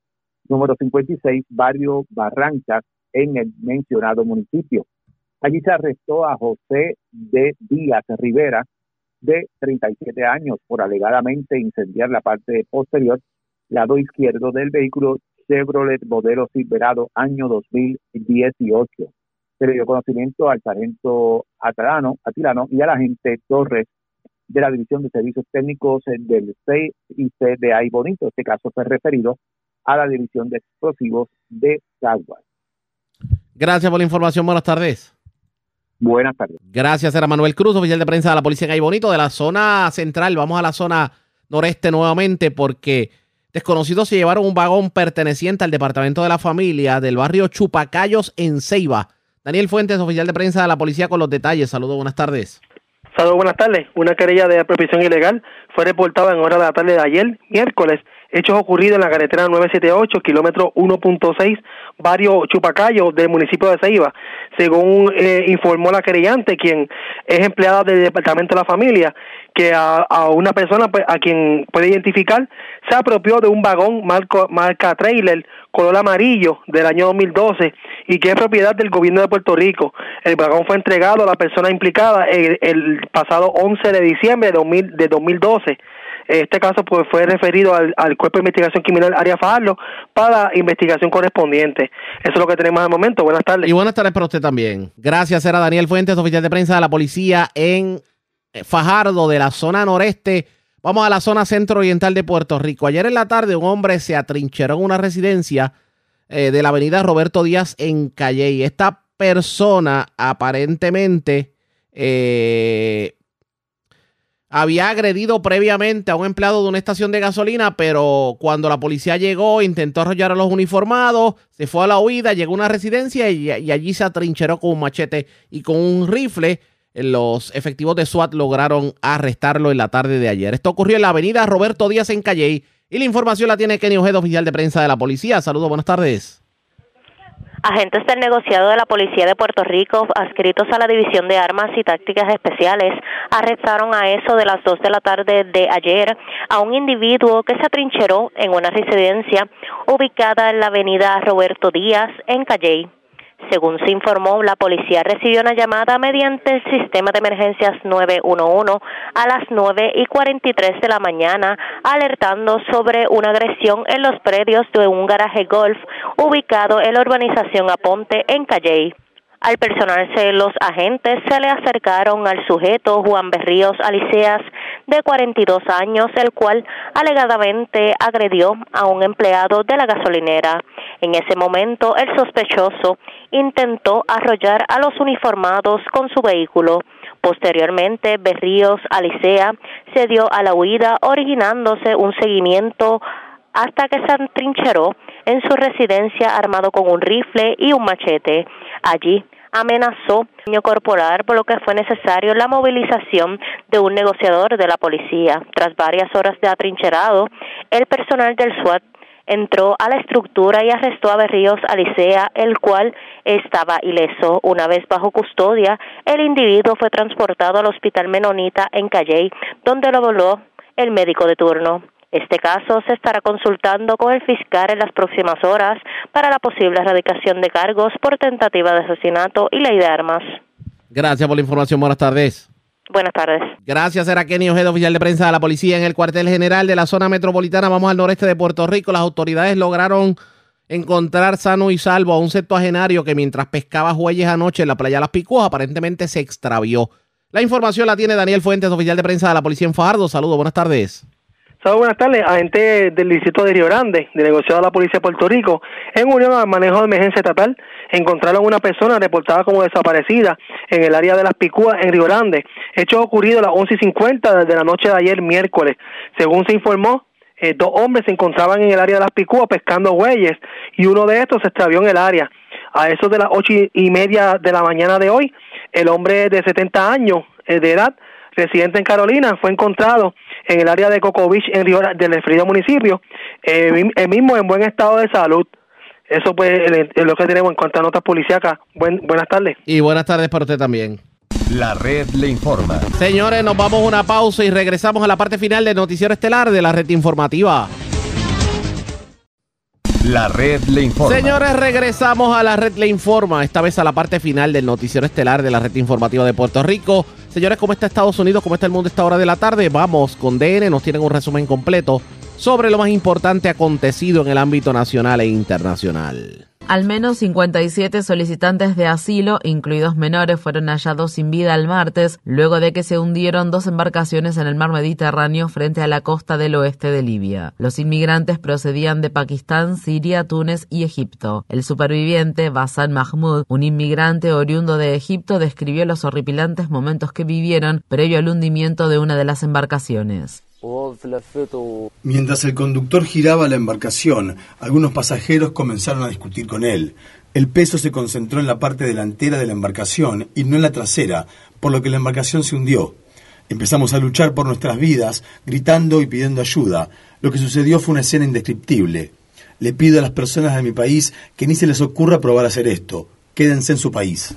número 56, barrio Barrancas, en el mencionado municipio. Allí se arrestó a José de Díaz Rivera, de 37 años, por alegadamente incendiar la parte posterior, lado izquierdo del vehículo Chevrolet modelo Silverado, año 2018. Se le dio conocimiento al sargento Atilano, Atilano y al agente Torres de la División de Servicios Técnicos del CIC de Ay Bonito. Este caso fue referido a la División de Explosivos de Caguas. Gracias por la información. Buenas tardes. Buenas tardes. Gracias, era Manuel Cruz, oficial de prensa de la Policía en Ay Bonito, de la zona central. Vamos a la zona noreste nuevamente porque desconocidos se llevaron un vagón perteneciente al Departamento de la Familia del barrio Chupacayos en Ceiba. Daniel Fuentes, oficial de prensa de la Policía, con los detalles. Saludos, buenas tardes. Saludos, buenas tardes. Una querella de apropiación ilegal fue reportada en hora de la tarde de ayer, miércoles, hechos ocurridos en la carretera 978, kilómetro 1.6, barrio Chupacayo del municipio de Ceiba. Según eh, informó la querellante, quien es empleada del Departamento de la Familia, que a, a una persona pues, a quien puede identificar se apropió de un vagón marco, marca trailer color amarillo del año 2012 y que es propiedad del gobierno de Puerto Rico. El vagón fue entregado a la persona implicada el, pasado 11 de diciembre de, 2000, de 2012. Este caso pues fue referido al, al Cuerpo de Investigación Criminal Área Fajardo para investigación correspondiente. Eso es lo que tenemos al momento. Buenas tardes. Y buenas tardes para usted también. Gracias, era Daniel Fuentes, oficial de prensa de la policía en Fajardo, de la zona noreste. Vamos a la zona centro oriental de Puerto Rico. Ayer en la tarde un hombre se atrincheró en una residencia eh, de la avenida Roberto Díaz en Calley. Esta persona aparentemente eh, había agredido previamente a un empleado de una estación de gasolina, pero cuando la policía llegó, intentó arrollar a los uniformados, se fue a la huida, llegó a una residencia y, allí se atrincheró con un machete y con un rifle. Los efectivos de SWAT lograron arrestarlo en la tarde de ayer. Esto ocurrió en la avenida Roberto Díaz en Calley y la información la tiene Kenny Ojeda, oficial de prensa de la policía. Saludos, buenas tardes. Agentes del negociado de la Policía de Puerto Rico, adscritos a la División de Armas y Tácticas Especiales, arrestaron a eso de las 2 de la tarde de ayer a un individuo que se atrincheró en una residencia ubicada en la avenida Roberto Díaz, en Calley. Según se informó, la policía recibió una llamada mediante el sistema de emergencias 911 a las 9 y 43 de la mañana, alertando sobre una agresión en los predios de un garaje golf ubicado en la urbanización Aponte en Calley. Al personarse los agentes se le acercaron al sujeto Juan Berríos Aliceas, de 42 años, el cual alegadamente agredió a un empleado de la gasolinera. En ese momento, el sospechoso intentó arrollar a los uniformados con su vehículo. Posteriormente, Berríos Alicea se dio a la huida, originándose un seguimiento hasta que se entrincheró en su residencia armado con un rifle y un machete. Allí amenazó daño corporal, por lo que fue necesario la movilización de un negociador de la policía. Tras varias horas de atrincherado, el personal del SWAT entró a la estructura y arrestó a Berríos Alicea, el cual estaba ileso. Una vez bajo custodia, el individuo fue transportado al Hospital Menonita en Calley, donde lo voló el médico de turno. Este caso se estará consultando con el fiscal en las próximas horas para la posible erradicación de cargos por tentativa de asesinato y ley de armas. Gracias por la información. Buenas tardes. Buenas tardes. Gracias, era Kenny Ojeda, oficial de prensa de la policía en el cuartel general de la zona metropolitana. Vamos al noreste de Puerto Rico. Las autoridades lograron encontrar sano y salvo a un septuagenario que mientras pescaba jueyes anoche en la playa Las Picuas aparentemente se extravió. La información la tiene Daniel Fuentes, oficial de prensa de la policía en Fajardo. Saludos, buenas tardes. Saludos, buenas tardes. Agentes del distrito de Río Grande, de negociado de la Policía de Puerto Rico, en unión al manejo de emergencia estatal, encontraron una persona reportada como desaparecida en el área de las Picúas, en Río Grande. Hecho ocurrido a las 11 y 50 desde la noche de ayer, miércoles. Según se informó, eh, dos hombres se encontraban en el área de las Picúas pescando bueyes y uno de estos se extravió en el área. A eso de las ocho y media de la mañana de hoy, el hombre de 70 años eh, de edad, residente en Carolina, fue encontrado en el área de Coco Beach, en Río, del referido municipio, eh, el mismo en buen estado de salud. Eso pues es lo que tenemos en cuanto a notas policíacas. Buen, buenas tardes. Y buenas tardes para usted también. La red le informa. Señores, nos vamos a una pausa y regresamos a la parte final del noticiero estelar de la red informativa. La red le informa. Señores, regresamos a la red le informa, esta vez a la parte final del noticiero estelar de la red informativa de Puerto Rico. Señores, ¿cómo está Estados Unidos? ¿Cómo está el mundo a esta hora de la tarde? Vamos con DN, nos tienen un resumen completo sobre lo más importante acontecido en el ámbito nacional e internacional. Al menos 57 solicitantes de asilo, incluidos menores, fueron hallados sin vida el martes, luego de que se hundieron dos embarcaciones en el mar Mediterráneo frente a la costa del oeste de Libia. Los inmigrantes procedían de Pakistán, Siria, Túnez y Egipto. El superviviente, Basan Mahmoud, un inmigrante oriundo de Egipto, describió los horripilantes momentos que vivieron previo al hundimiento de una de las embarcaciones. Mientras el conductor giraba la embarcación, algunos pasajeros comenzaron a discutir con él. El peso se concentró en la parte delantera de la embarcación y no en la trasera, por lo que la embarcación se hundió. Empezamos a luchar por nuestras vidas, gritando y pidiendo ayuda. Lo que sucedió fue una escena indescriptible. Le pido a las personas de mi país que ni se les ocurra probar a hacer esto. Quédense en su país.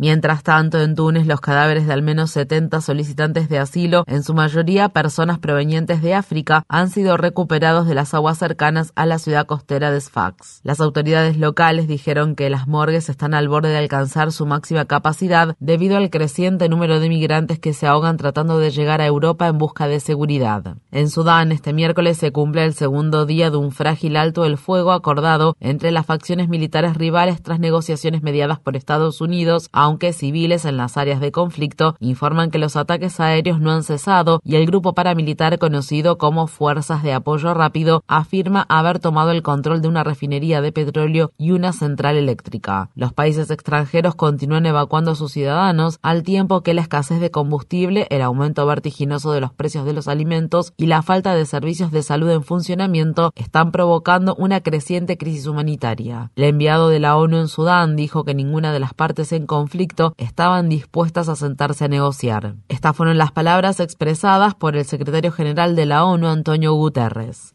Mientras tanto, en Túnez, los cadáveres de al menos 70 solicitantes de asilo, en su mayoría personas provenientes de África, han sido recuperados de las aguas cercanas a la ciudad costera de Sfax. Las autoridades locales dijeron que las morgues están al borde de alcanzar su máxima capacidad debido al creciente número de migrantes que se ahogan tratando de llegar a Europa en busca de seguridad. En Sudán, este miércoles se cumple el segundo día de un frágil alto el fuego acordado entre las facciones militares rivales tras negociaciones mediadas por Estados Unidos aunque civiles en las áreas de conflicto informan que los ataques aéreos no han cesado y el grupo paramilitar conocido como Fuerzas de Apoyo Rápido afirma haber tomado el control de una refinería de petróleo y una central eléctrica. Los países extranjeros continúan evacuando a sus ciudadanos al tiempo que la escasez de combustible, el aumento vertiginoso de los precios de los alimentos y la falta de servicios de salud en funcionamiento están provocando una creciente crisis humanitaria. El enviado de la ONU en Sudán dijo que ninguna de las partes en conflicto estaban dispuestas a sentarse a negociar. Estas fueron las palabras expresadas por el secretario general de la ONU, Antonio Guterres.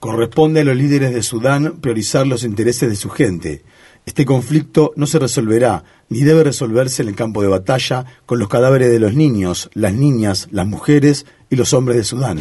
Corresponde a los líderes de Sudán priorizar los intereses de su gente. Este conflicto no se resolverá ni debe resolverse en el campo de batalla con los cadáveres de los niños, las niñas, las mujeres y los hombres de Sudán.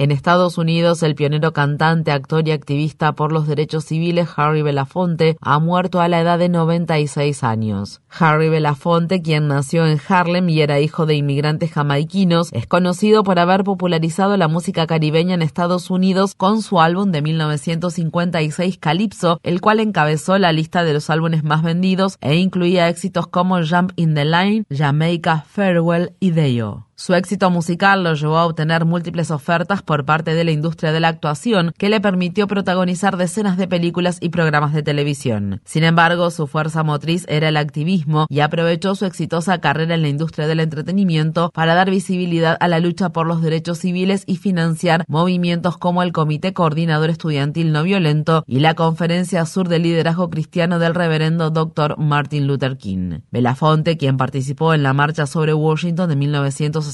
En Estados Unidos, el pionero cantante, actor y activista por los derechos civiles Harry Belafonte ha muerto a la edad de 96 años. Harry Belafonte, quien nació en Harlem y era hijo de inmigrantes jamaiquinos, es conocido por haber popularizado la música caribeña en Estados Unidos con su álbum de 1956 Calypso, el cual encabezó la lista de los álbumes más vendidos e incluía éxitos como Jump in the Line, Jamaica, Farewell y Deo. Su éxito musical lo llevó a obtener múltiples ofertas por parte de la industria de la actuación, que le permitió protagonizar decenas de películas y programas de televisión. Sin embargo, su fuerza motriz era el activismo y aprovechó su exitosa carrera en la industria del entretenimiento para dar visibilidad a la lucha por los derechos civiles y financiar movimientos como el Comité Coordinador Estudiantil No Violento y la Conferencia Sur de Liderazgo Cristiano del Reverendo Dr. Martin Luther King. Belafonte, quien participó en la marcha sobre Washington de 1960,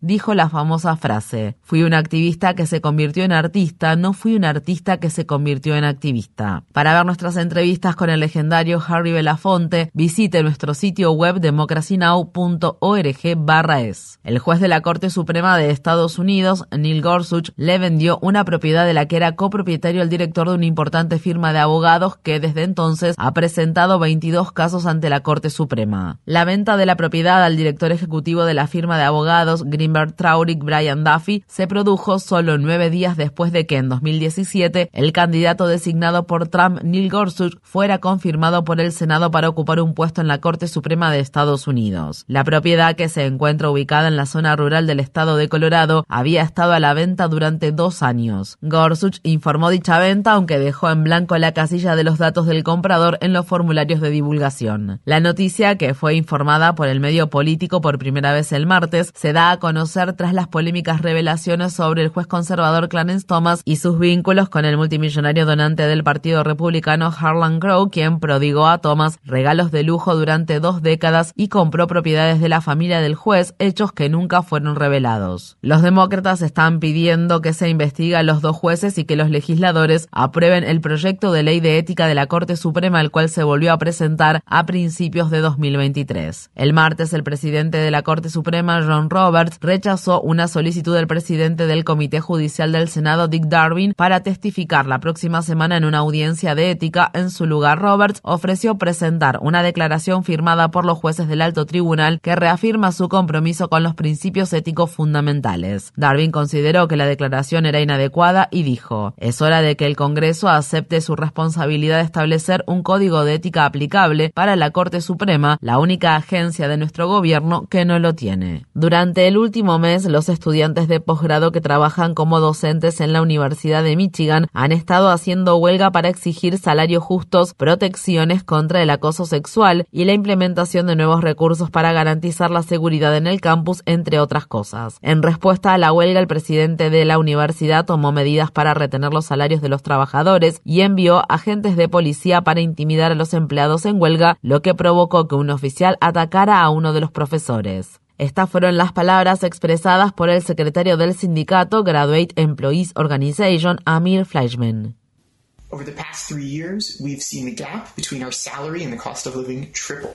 dijo la famosa frase, fui un activista que se convirtió en artista, no fui un artista que se convirtió en activista. Para ver nuestras entrevistas con el legendario Harry Belafonte, visite nuestro sitio web democracynow.org barra es. El juez de la Corte Suprema de Estados Unidos, Neil Gorsuch, le vendió una propiedad de la que era copropietario el director de una importante firma de abogados que desde entonces ha presentado 22 casos ante la Corte Suprema. La venta de la propiedad al director ejecutivo de la firma de abogados abogados Greenberg Traurig Brian Duffy se produjo solo nueve días después de que en 2017 el candidato designado por Trump, Neil Gorsuch, fuera confirmado por el Senado para ocupar un puesto en la Corte Suprema de Estados Unidos. La propiedad, que se encuentra ubicada en la zona rural del estado de Colorado, había estado a la venta durante dos años. Gorsuch informó dicha venta, aunque dejó en blanco la casilla de los datos del comprador en los formularios de divulgación. La noticia, que fue informada por el medio político por primera vez el martes, se da a conocer tras las polémicas revelaciones sobre el juez conservador Clarence Thomas y sus vínculos con el multimillonario donante del Partido Republicano Harlan Crow, quien prodigó a Thomas regalos de lujo durante dos décadas y compró propiedades de la familia del juez, hechos que nunca fueron revelados. Los demócratas están pidiendo que se investigue a los dos jueces y que los legisladores aprueben el proyecto de ley de ética de la Corte Suprema, el cual se volvió a presentar a principios de 2023. El martes, el presidente de la Corte Suprema, Roberts rechazó una solicitud del presidente del Comité Judicial del Senado, Dick Darwin, para testificar la próxima semana en una audiencia de ética. En su lugar, Roberts ofreció presentar una declaración firmada por los jueces del alto tribunal que reafirma su compromiso con los principios éticos fundamentales. Darwin consideró que la declaración era inadecuada y dijo, es hora de que el Congreso acepte su responsabilidad de establecer un código de ética aplicable para la Corte Suprema, la única agencia de nuestro gobierno que no lo tiene. Durante el último mes, los estudiantes de posgrado que trabajan como docentes en la Universidad de Michigan han estado haciendo huelga para exigir salarios justos, protecciones contra el acoso sexual y la implementación de nuevos recursos para garantizar la seguridad en el campus, entre otras cosas. En respuesta a la huelga, el presidente de la universidad tomó medidas para retener los salarios de los trabajadores y envió agentes de policía para intimidar a los empleados en huelga, lo que provocó que un oficial atacara a uno de los profesores. Estas fueron las palabras expresadas por el secretario del sindicato Graduate Employees Organization, Amir Fleischman.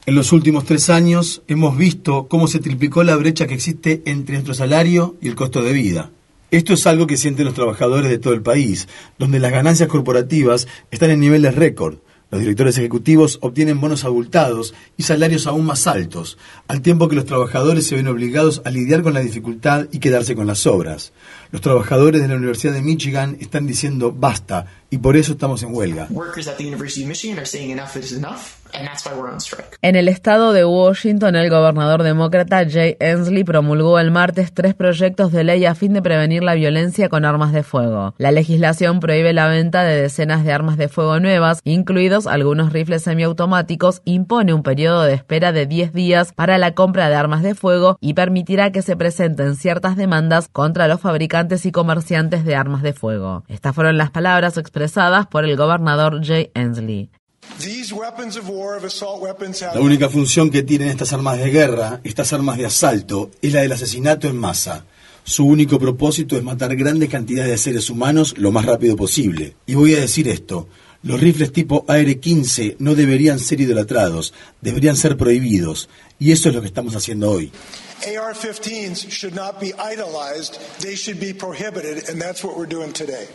En los últimos tres años hemos visto cómo se triplicó la brecha que existe entre nuestro salario y el costo de vida. Esto es algo que sienten los trabajadores de todo el país, donde las ganancias corporativas están en niveles récord, Los directores ejecutivos obtienen bonos abultados y salarios aún más altos, al tiempo que los trabajadores se ven obligados a lidiar con la dificultad y quedarse con las obras. Los trabajadores de la Universidad de Michigan están diciendo basta y por eso estamos en huelga. En el estado de Washington, el gobernador demócrata Jay Ensley promulgó el martes tres proyectos de ley a fin de prevenir la violencia con armas de fuego. La legislación prohíbe la venta de decenas de armas de fuego nuevas, incluidos algunos rifles semiautomáticos, impone un periodo de espera de 10 días para la compra de armas de fuego y permitirá que se presenten ciertas demandas contra los fabricantes y comerciantes de armas de fuego. Estas fueron las palabras expresadas por el gobernador Jay Ensley. La única función que tienen estas armas de guerra, estas armas de asalto, es la del asesinato en masa. Su único propósito es matar grandes cantidades de seres humanos lo más rápido posible. Y voy a decir esto, los rifles tipo AR-15 no deberían ser idolatrados, deberían ser prohibidos. Y eso es lo que estamos haciendo hoy.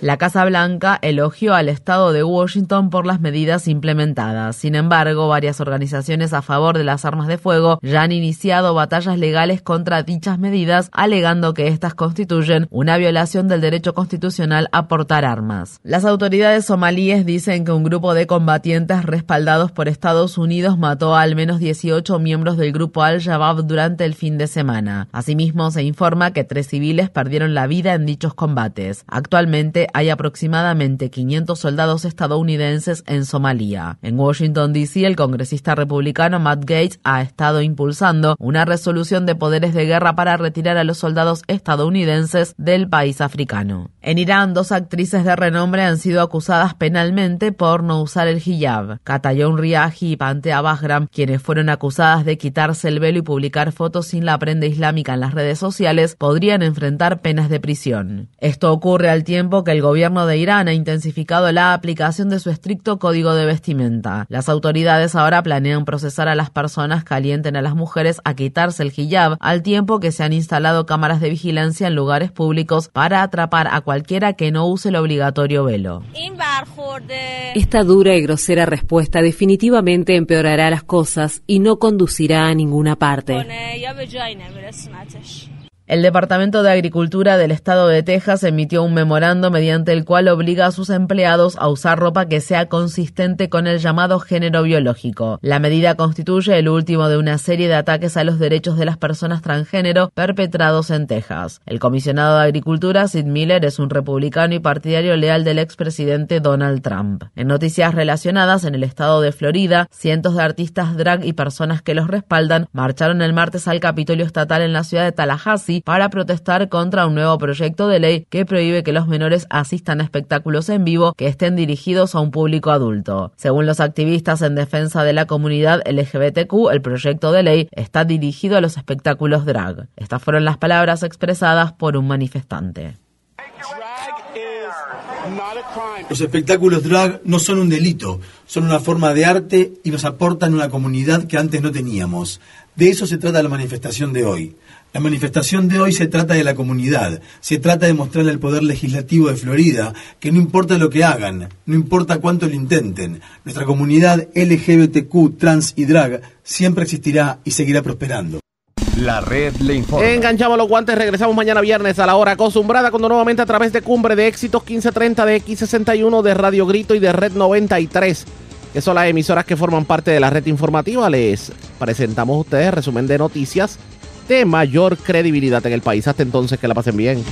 La Casa Blanca elogió al estado de Washington por las medidas implementadas. Sin embargo, varias organizaciones a favor de las armas de fuego ya han iniciado batallas legales contra dichas medidas, alegando que estas constituyen una violación del derecho constitucional a portar armas. Las autoridades somalíes dicen que un grupo de combatientes respaldados por Estados Unidos mató a al menos 18 miembros del grupo Al-Shabaab durante el fin de. Asimismo, se informa que tres civiles perdieron la vida en dichos combates. Actualmente hay aproximadamente 500 soldados estadounidenses en Somalia. En Washington, D.C., el congresista republicano Matt Gates ha estado impulsando una resolución de poderes de guerra para retirar a los soldados estadounidenses del país africano. En Irán, dos actrices de renombre han sido acusadas penalmente por no usar el hijab. Katayon Riahi y Pantea Bahram, quienes fueron acusadas de quitarse el velo y publicar fotos sin la prenda islámica en las redes sociales podrían enfrentar penas de prisión. Esto ocurre al tiempo que el gobierno de Irán ha intensificado la aplicación de su estricto código de vestimenta. Las autoridades ahora planean procesar a las personas que alienten a las mujeres a quitarse el hijab, al tiempo que se han instalado cámaras de vigilancia en lugares públicos para atrapar a cualquiera que no use el obligatorio velo. Esta dura y grosera respuesta definitivamente empeorará las cosas y no conducirá a ninguna parte. نمیره سنتش. El Departamento de Agricultura del Estado de Texas emitió un memorando mediante el cual obliga a sus empleados a usar ropa que sea consistente con el llamado género biológico. La medida constituye el último de una serie de ataques a los derechos de las personas transgénero perpetrados en Texas. El comisionado de Agricultura, Sid Miller, es un republicano y partidario leal del expresidente Donald Trump. En noticias relacionadas, en el estado de Florida, cientos de artistas drag y personas que los respaldan marcharon el martes al Capitolio Estatal en la ciudad de Tallahassee para protestar contra un nuevo proyecto de ley que prohíbe que los menores asistan a espectáculos en vivo que estén dirigidos a un público adulto. Según los activistas en defensa de la comunidad LGBTQ, el proyecto de ley está dirigido a los espectáculos drag. Estas fueron las palabras expresadas por un manifestante. Los espectáculos drag no son un delito, son una forma de arte y nos aportan una comunidad que antes no teníamos. De eso se trata la manifestación de hoy. La manifestación de hoy se trata de la comunidad, se trata de mostrarle al Poder Legislativo de Florida que no importa lo que hagan, no importa cuánto lo intenten, nuestra comunidad LGBTQ, trans y drag siempre existirá y seguirá prosperando. La red le informa. Enganchamos los guantes, regresamos mañana viernes a la hora acostumbrada cuando nuevamente a través de Cumbre de Éxitos 1530 de X61 de Radio Grito y de Red 93, que son las emisoras que forman parte de la red informativa, les presentamos a ustedes resumen de noticias de mayor credibilidad en el país. Hasta entonces, que la pasen bien.